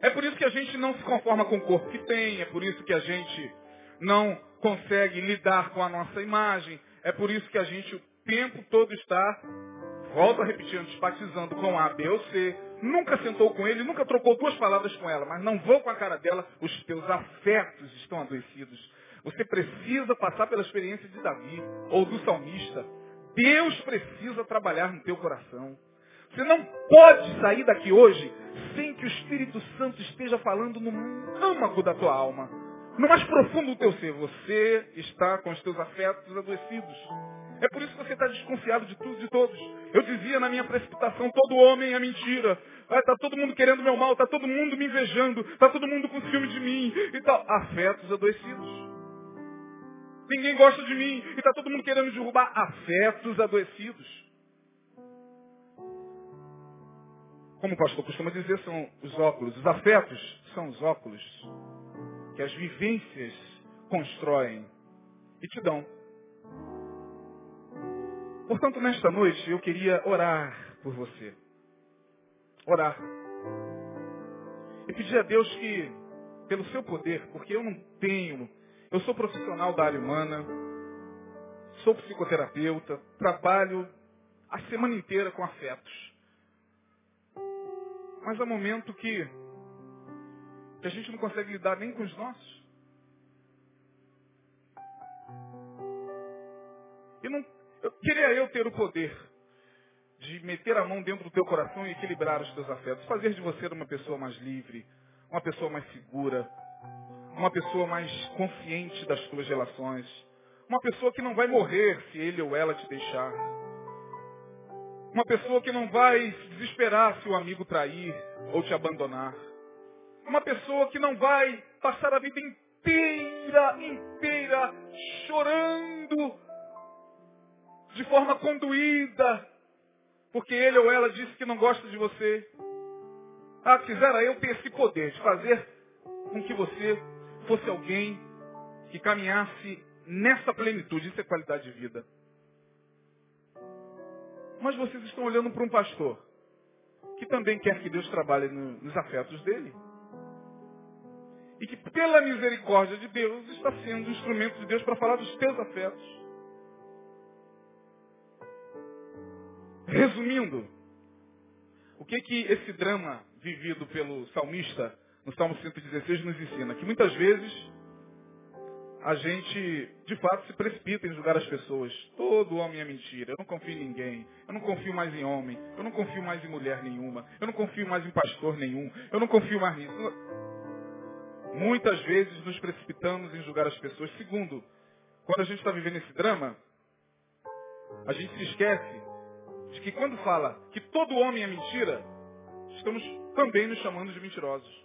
É por isso que a gente não se conforma com o corpo que tem, é por isso que a gente não consegue lidar com a nossa imagem, é por isso que a gente o tempo todo está volto a repetir, antipatizando com A, B ou C, nunca sentou com ele, nunca trocou duas palavras com ela, mas não vou com a cara dela, os teus afetos estão adoecidos. Você precisa passar pela experiência de Davi ou do salmista. Deus precisa trabalhar no teu coração. Você não pode sair daqui hoje sem que o Espírito Santo esteja falando no âmago da tua alma. No mais profundo do teu ser, você está com os teus afetos adoecidos. É por isso que você está desconfiado de tudo, de todos. Eu dizia na minha precipitação, todo homem é mentira. Está todo mundo querendo meu mal, está todo mundo me invejando, está todo mundo com ciúme de mim e tal. Afetos adoecidos. Ninguém gosta de mim e está todo mundo querendo derrubar afetos adoecidos. Como o pastor costuma dizer, são os óculos. Os afetos são os óculos que as vivências constroem e te dão. Portanto, nesta noite eu queria orar por você. Orar. E pedir a Deus que, pelo seu poder, porque eu não tenho, eu sou profissional da área humana, sou psicoterapeuta, trabalho a semana inteira com afetos. Mas há momento que, que a gente não consegue lidar nem com os nossos. E não queria eu ter o poder de meter a mão dentro do teu coração e equilibrar os teus afetos. Fazer de você uma pessoa mais livre, uma pessoa mais segura, uma pessoa mais consciente das tuas relações. Uma pessoa que não vai morrer se ele ou ela te deixar. Uma pessoa que não vai se desesperar se o amigo trair ou te abandonar. Uma pessoa que não vai passar a vida inteira, inteira, chorando de forma conduída, porque ele ou ela disse que não gosta de você. Ah, quisera eu ter esse poder de fazer com que você fosse alguém que caminhasse nessa plenitude, isso é qualidade de vida. Mas vocês estão olhando para um pastor que também quer que Deus trabalhe no, nos afetos dele. E que, pela misericórdia de Deus, está sendo instrumento de Deus para falar dos teus afetos. Resumindo, o que que esse drama vivido pelo salmista no Salmo 116 nos ensina? Que muitas vezes a gente, de fato, se precipita em julgar as pessoas. Todo homem é mentira. Eu não confio em ninguém. Eu não confio mais em homem. Eu não confio mais em mulher nenhuma. Eu não confio mais em pastor nenhum. Eu não confio mais nisso. Muitas vezes nos precipitamos em julgar as pessoas. Segundo, quando a gente está vivendo esse drama, a gente se esquece de que quando fala que todo homem é mentira, estamos também nos chamando de mentirosos.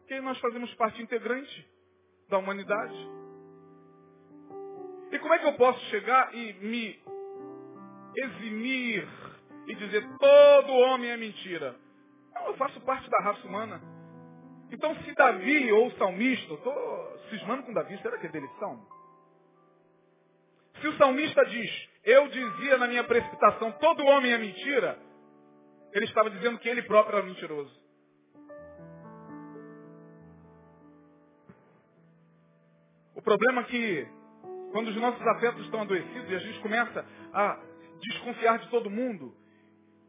Porque nós fazemos parte integrante da humanidade. E como é que eu posso chegar e me eximir e dizer todo homem é mentira? Eu faço parte da raça humana. Então se Davi ou o salmista, estou cismando com Davi, será que é dele salmo? Se o salmista diz, eu dizia na minha precipitação, todo homem é mentira, ele estava dizendo que ele próprio era mentiroso. O problema é que quando os nossos afetos estão adoecidos e a gente começa a desconfiar de todo mundo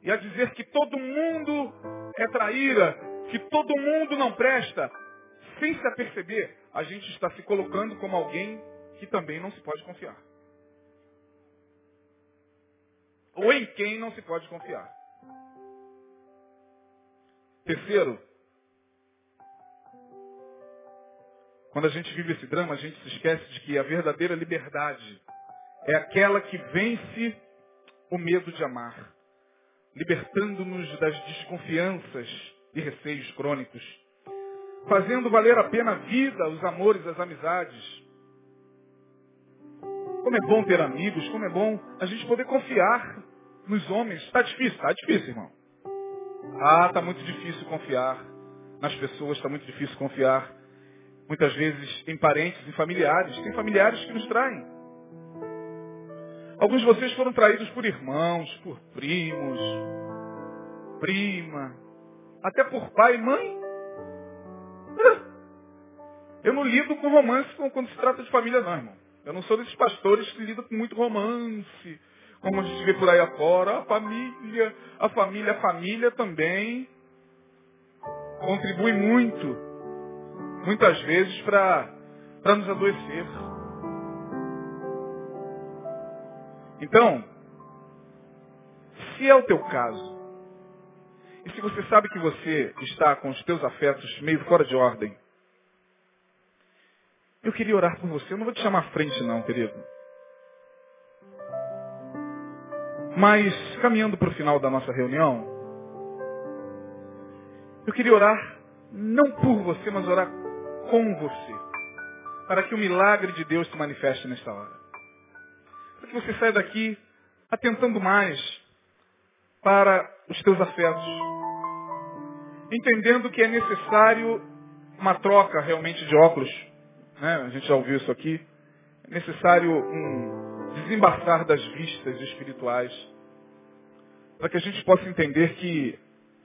e a dizer que todo mundo é traíra, que todo mundo não presta, sem se aperceber, a gente está se colocando como alguém que também não se pode confiar. Ou em quem não se pode confiar. Terceiro, Quando a gente vive esse drama, a gente se esquece de que a verdadeira liberdade é aquela que vence o medo de amar, libertando-nos das desconfianças e receios crônicos, fazendo valer a pena a vida, os amores, as amizades. Como é bom ter amigos, como é bom a gente poder confiar nos homens. Está difícil? Está difícil, irmão. Ah, está muito difícil confiar nas pessoas, está muito difícil confiar Muitas vezes em parentes, em familiares. Tem familiares que nos traem. Alguns de vocês foram traídos por irmãos, por primos, prima, até por pai e mãe. Eu não lido com romance quando se trata de família, não, irmão. Eu não sou desses pastores que lidam com muito romance, como a gente vê por aí afora. A família, a família, a família também contribui muito muitas vezes para nos adoecer. Então, se é o teu caso, e se você sabe que você está com os teus afetos meio fora de ordem, eu queria orar por você. Eu não vou te chamar à frente não, querido. Mas, caminhando para o final da nossa reunião, eu queria orar não por você, mas orar com você. Para que o milagre de Deus se manifeste nesta hora. Para que você saia daqui atentando mais para os teus afetos. Entendendo que é necessário uma troca realmente de óculos. Né? A gente já ouviu isso aqui. É necessário um desembaçar das vistas espirituais. Para que a gente possa entender que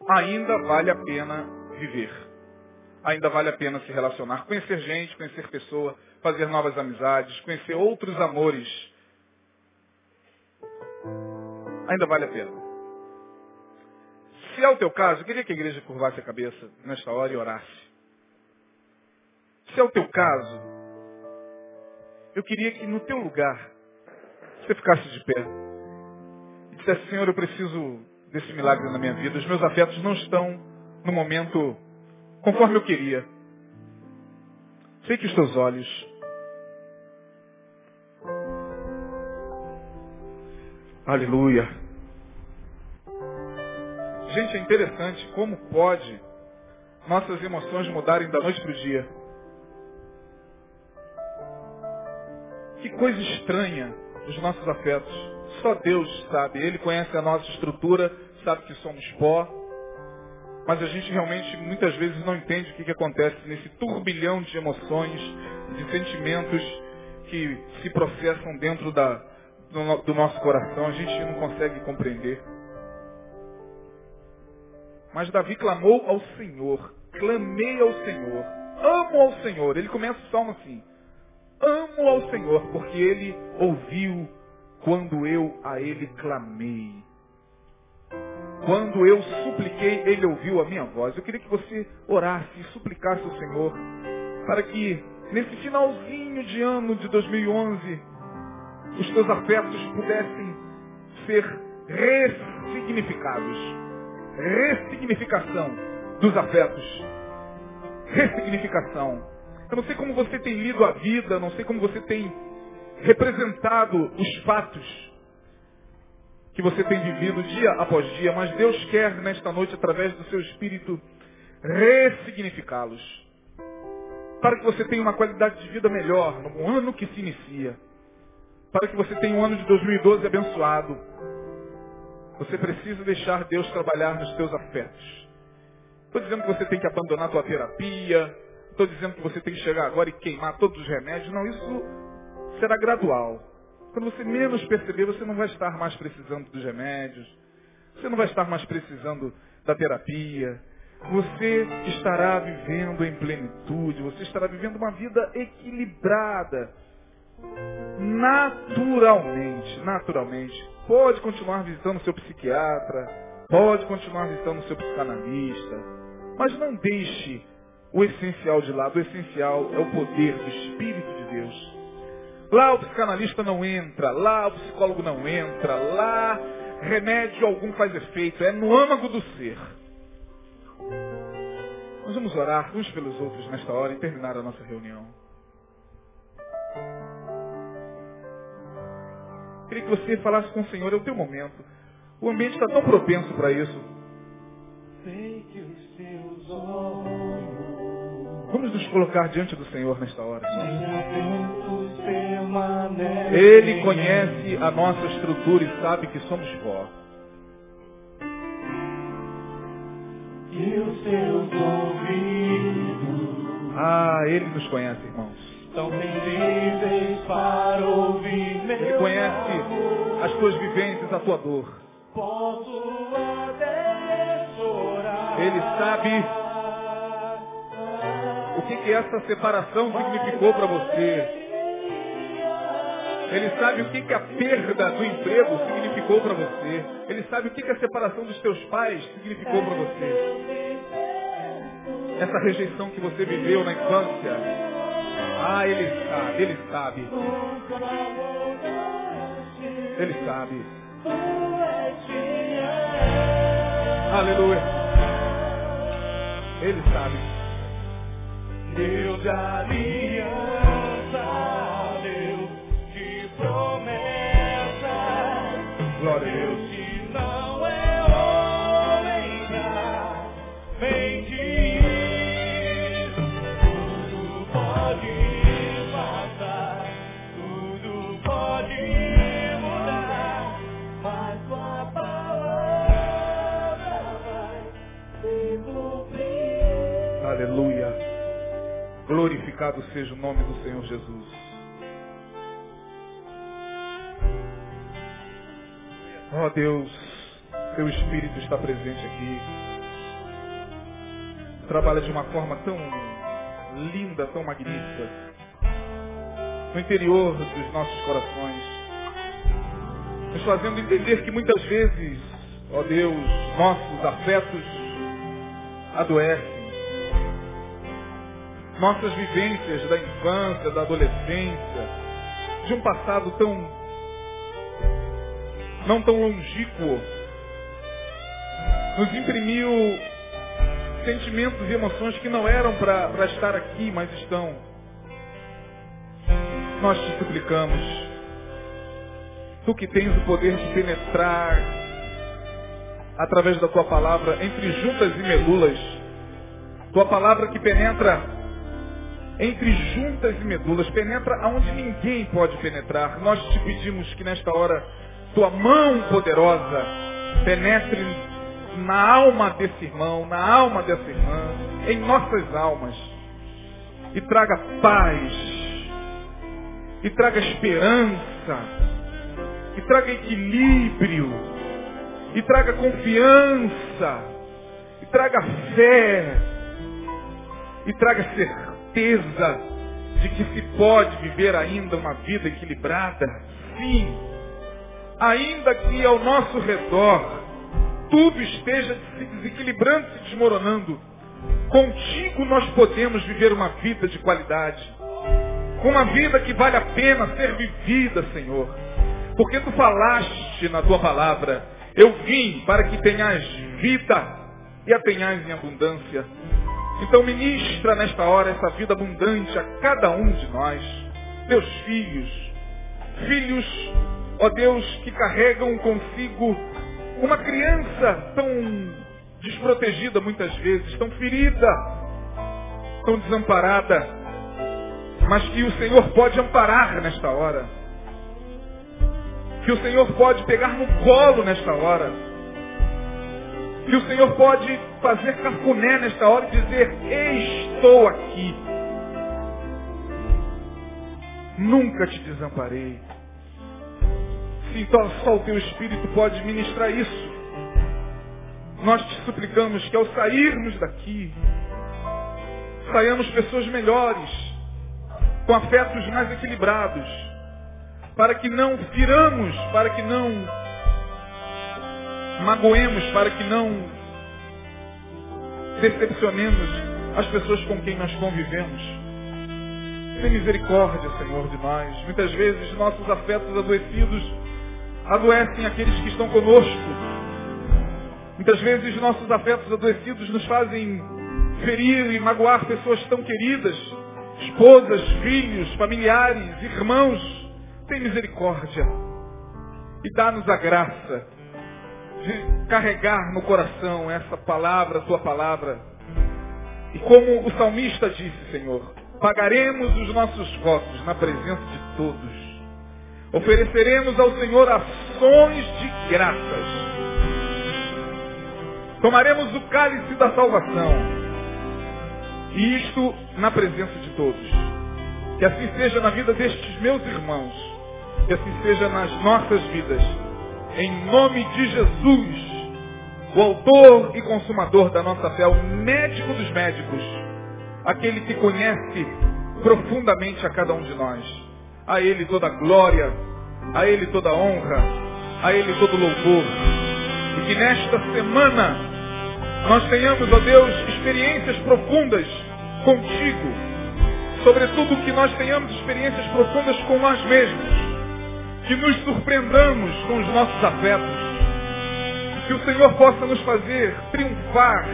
ainda vale a pena viver ainda vale a pena se relacionar, conhecer gente, conhecer pessoa, fazer novas amizades, conhecer outros amores. Ainda vale a pena. Se é o teu caso, eu queria que a igreja curvasse a cabeça nesta hora e orasse. Se é o teu caso, eu queria que no teu lugar você ficasse de pé e dissesse, Senhor, eu preciso desse milagre na minha vida. Os meus afetos não estão no momento conforme eu queria. Sei que os teus olhos. Aleluia. Gente, é interessante como pode nossas emoções mudarem da noite para o dia. Que coisa estranha os nossos afetos. Só Deus sabe. Ele conhece a nossa estrutura, sabe que somos pó, mas a gente realmente muitas vezes não entende o que, que acontece nesse turbilhão de emoções, de sentimentos que se processam dentro da, do nosso coração, a gente não consegue compreender. Mas Davi clamou ao Senhor, clamei ao Senhor, amo ao Senhor. Ele começa o salmo assim: Amo ao Senhor, porque ele ouviu quando eu a ele clamei. Quando eu supliquei, ele ouviu a minha voz. Eu queria que você orasse e suplicasse ao Senhor para que nesse finalzinho de ano de 2011 os teus afetos pudessem ser ressignificados. Ressignificação dos afetos. Ressignificação. Eu não sei como você tem lido a vida, não sei como você tem representado os fatos que você tem vivido dia após dia, mas Deus quer nesta noite, através do seu Espírito, ressignificá-los. Para que você tenha uma qualidade de vida melhor no ano que se inicia. Para que você tenha um ano de 2012 abençoado. Você precisa deixar Deus trabalhar nos teus afetos. Estou dizendo que você tem que abandonar a tua terapia. Estou dizendo que você tem que chegar agora e queimar todos os remédios. Não, isso será gradual. Quando você menos perceber, você não vai estar mais precisando dos remédios. Você não vai estar mais precisando da terapia. Você estará vivendo em plenitude. Você estará vivendo uma vida equilibrada. Naturalmente, naturalmente. Pode continuar visitando seu psiquiatra. Pode continuar visitando seu psicanalista. Mas não deixe o essencial de lado. O essencial é o poder do Espírito de Deus Lá o psicanalista não entra, lá o psicólogo não entra, lá remédio algum faz efeito, é no âmago do ser. Nós vamos orar uns pelos outros nesta hora e terminar a nossa reunião. Queria que você falasse com o Senhor, é o teu momento. O ambiente está tão propenso para isso. Sei que os teus olhos Vamos nos colocar diante do Senhor nesta hora. Ele conhece a nossa estrutura e sabe que somos pó. E os seus ouvidos. Ah, Ele nos conhece, irmãos. Tão sensíveis para ouvir Ele conhece as tuas vivências, a tua dor. Posso até chorar. Ele sabe que, que essa separação significou para você. Ele sabe o que, que a perda do emprego significou para você. Ele sabe o que, que a separação dos seus pais significou para você. Essa rejeição que você viveu na infância. Ah, ele sabe, ele sabe. Ele sabe. Aleluia. Ele sabe. Deus de aliança, Deus de promessa. Glória Glorificado seja o nome do Senhor Jesus. Ó oh Deus, teu Espírito está presente aqui. Trabalha de uma forma tão linda, tão magnífica. No interior dos nossos corações. Nos fazendo entender que muitas vezes, ó oh Deus, nossos afetos adoecem nossas vivências da infância, da adolescência, de um passado tão não tão longínquo, nos imprimiu sentimentos e emoções que não eram para estar aqui, mas estão. Nós te suplicamos, tu que tens o poder de penetrar através da tua palavra entre juntas e medulas, tua palavra que penetra entre juntas e medulas, penetra aonde ninguém pode penetrar. Nós te pedimos que nesta hora tua mão poderosa penetre na alma desse irmão, na alma dessa irmã, em nossas almas. E traga paz, e traga esperança, e traga equilíbrio, e traga confiança, e traga fé, e traga certeza de que se pode viver ainda uma vida equilibrada. Sim, ainda que ao nosso redor tudo esteja se desequilibrando, se desmoronando, contigo nós podemos viver uma vida de qualidade. Uma vida que vale a pena ser vivida, Senhor. Porque tu falaste na tua palavra, eu vim para que tenhas vida e a tenhas em abundância. Então ministra nesta hora essa vida abundante a cada um de nós, teus filhos, filhos, ó Deus, que carregam consigo uma criança tão desprotegida muitas vezes, tão ferida, tão desamparada, mas que o Senhor pode amparar nesta hora. Que o Senhor pode pegar no colo nesta hora. Que o Senhor pode fazer cafuné nesta hora e dizer, estou aqui. Nunca te desamparei. Então só o teu Espírito pode ministrar isso. Nós te suplicamos que ao sairmos daqui, saiamos pessoas melhores, com afetos mais equilibrados, para que não firamos, para que não magoemos, para que não decepcionemos as pessoas com quem nós convivemos. Tem misericórdia, Senhor, de nós. Muitas vezes nossos afetos adoecidos adoecem aqueles que estão conosco. Muitas vezes nossos afetos adoecidos nos fazem ferir e magoar pessoas tão queridas, esposas, filhos, familiares, irmãos. Tem misericórdia e dá-nos a graça de carregar no coração essa palavra, tua palavra. E como o salmista disse, Senhor, pagaremos os nossos votos na presença de todos. Ofereceremos ao Senhor ações de graças. Tomaremos o cálice da salvação. E isto na presença de todos. Que assim seja na vida destes meus irmãos. Que assim seja nas nossas vidas. Em nome de Jesus, o autor e consumador da nossa fé, o médico dos médicos, aquele que conhece profundamente a cada um de nós. A Ele toda glória, a Ele toda honra, a Ele todo louvor. E que nesta semana nós tenhamos, ó Deus, experiências profundas contigo. Sobretudo que nós tenhamos experiências profundas com nós mesmos. Que nos surpreendamos com os nossos afetos. Que o Senhor possa nos fazer triunfar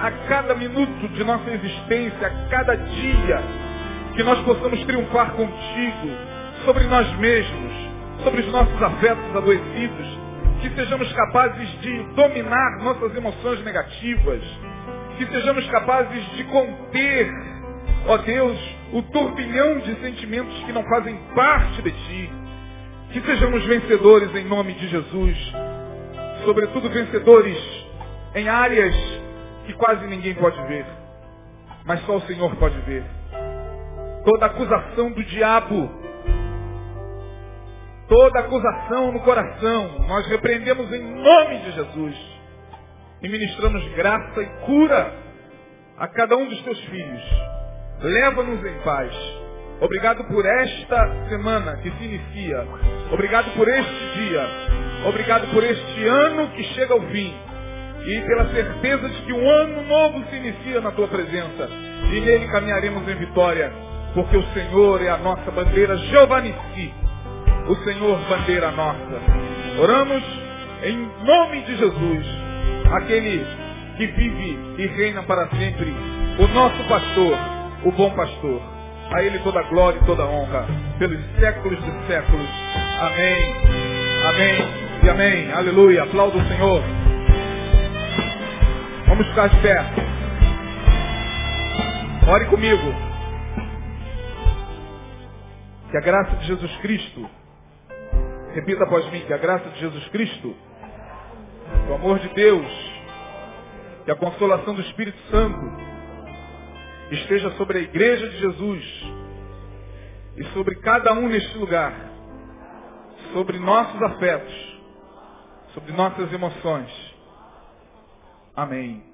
a cada minuto de nossa existência, a cada dia. Que nós possamos triunfar contigo sobre nós mesmos, sobre os nossos afetos adoecidos, que sejamos capazes de dominar nossas emoções negativas, que sejamos capazes de conter, ó Deus, o turbilhão de sentimentos que não fazem parte de Ti, que sejamos vencedores em nome de Jesus, sobretudo vencedores em áreas que quase ninguém pode ver, mas só o Senhor pode ver. Toda acusação do diabo toda acusação no coração, nós repreendemos em nome de Jesus e ministramos graça e cura a cada um dos teus filhos. Leva-nos em paz. Obrigado por esta semana que se inicia. Obrigado por este dia. Obrigado por este ano que chega ao fim. E pela certeza de que um ano novo se inicia na tua presença. E nele caminharemos em vitória. Porque o Senhor é a nossa bandeira Nissi o Senhor bandeira nossa. Oramos em nome de Jesus, aquele que vive e reina para sempre, o nosso pastor, o bom pastor. A ele toda glória e toda honra, pelos séculos dos séculos. Amém. Amém e amém. Aleluia. Aplauda o Senhor. Vamos ficar de pé. Ore comigo. Que a graça de Jesus Cristo Repita após mim que a graça de Jesus Cristo, o amor de Deus e a consolação do Espírito Santo esteja sobre a igreja de Jesus e sobre cada um neste lugar, sobre nossos afetos, sobre nossas emoções. Amém.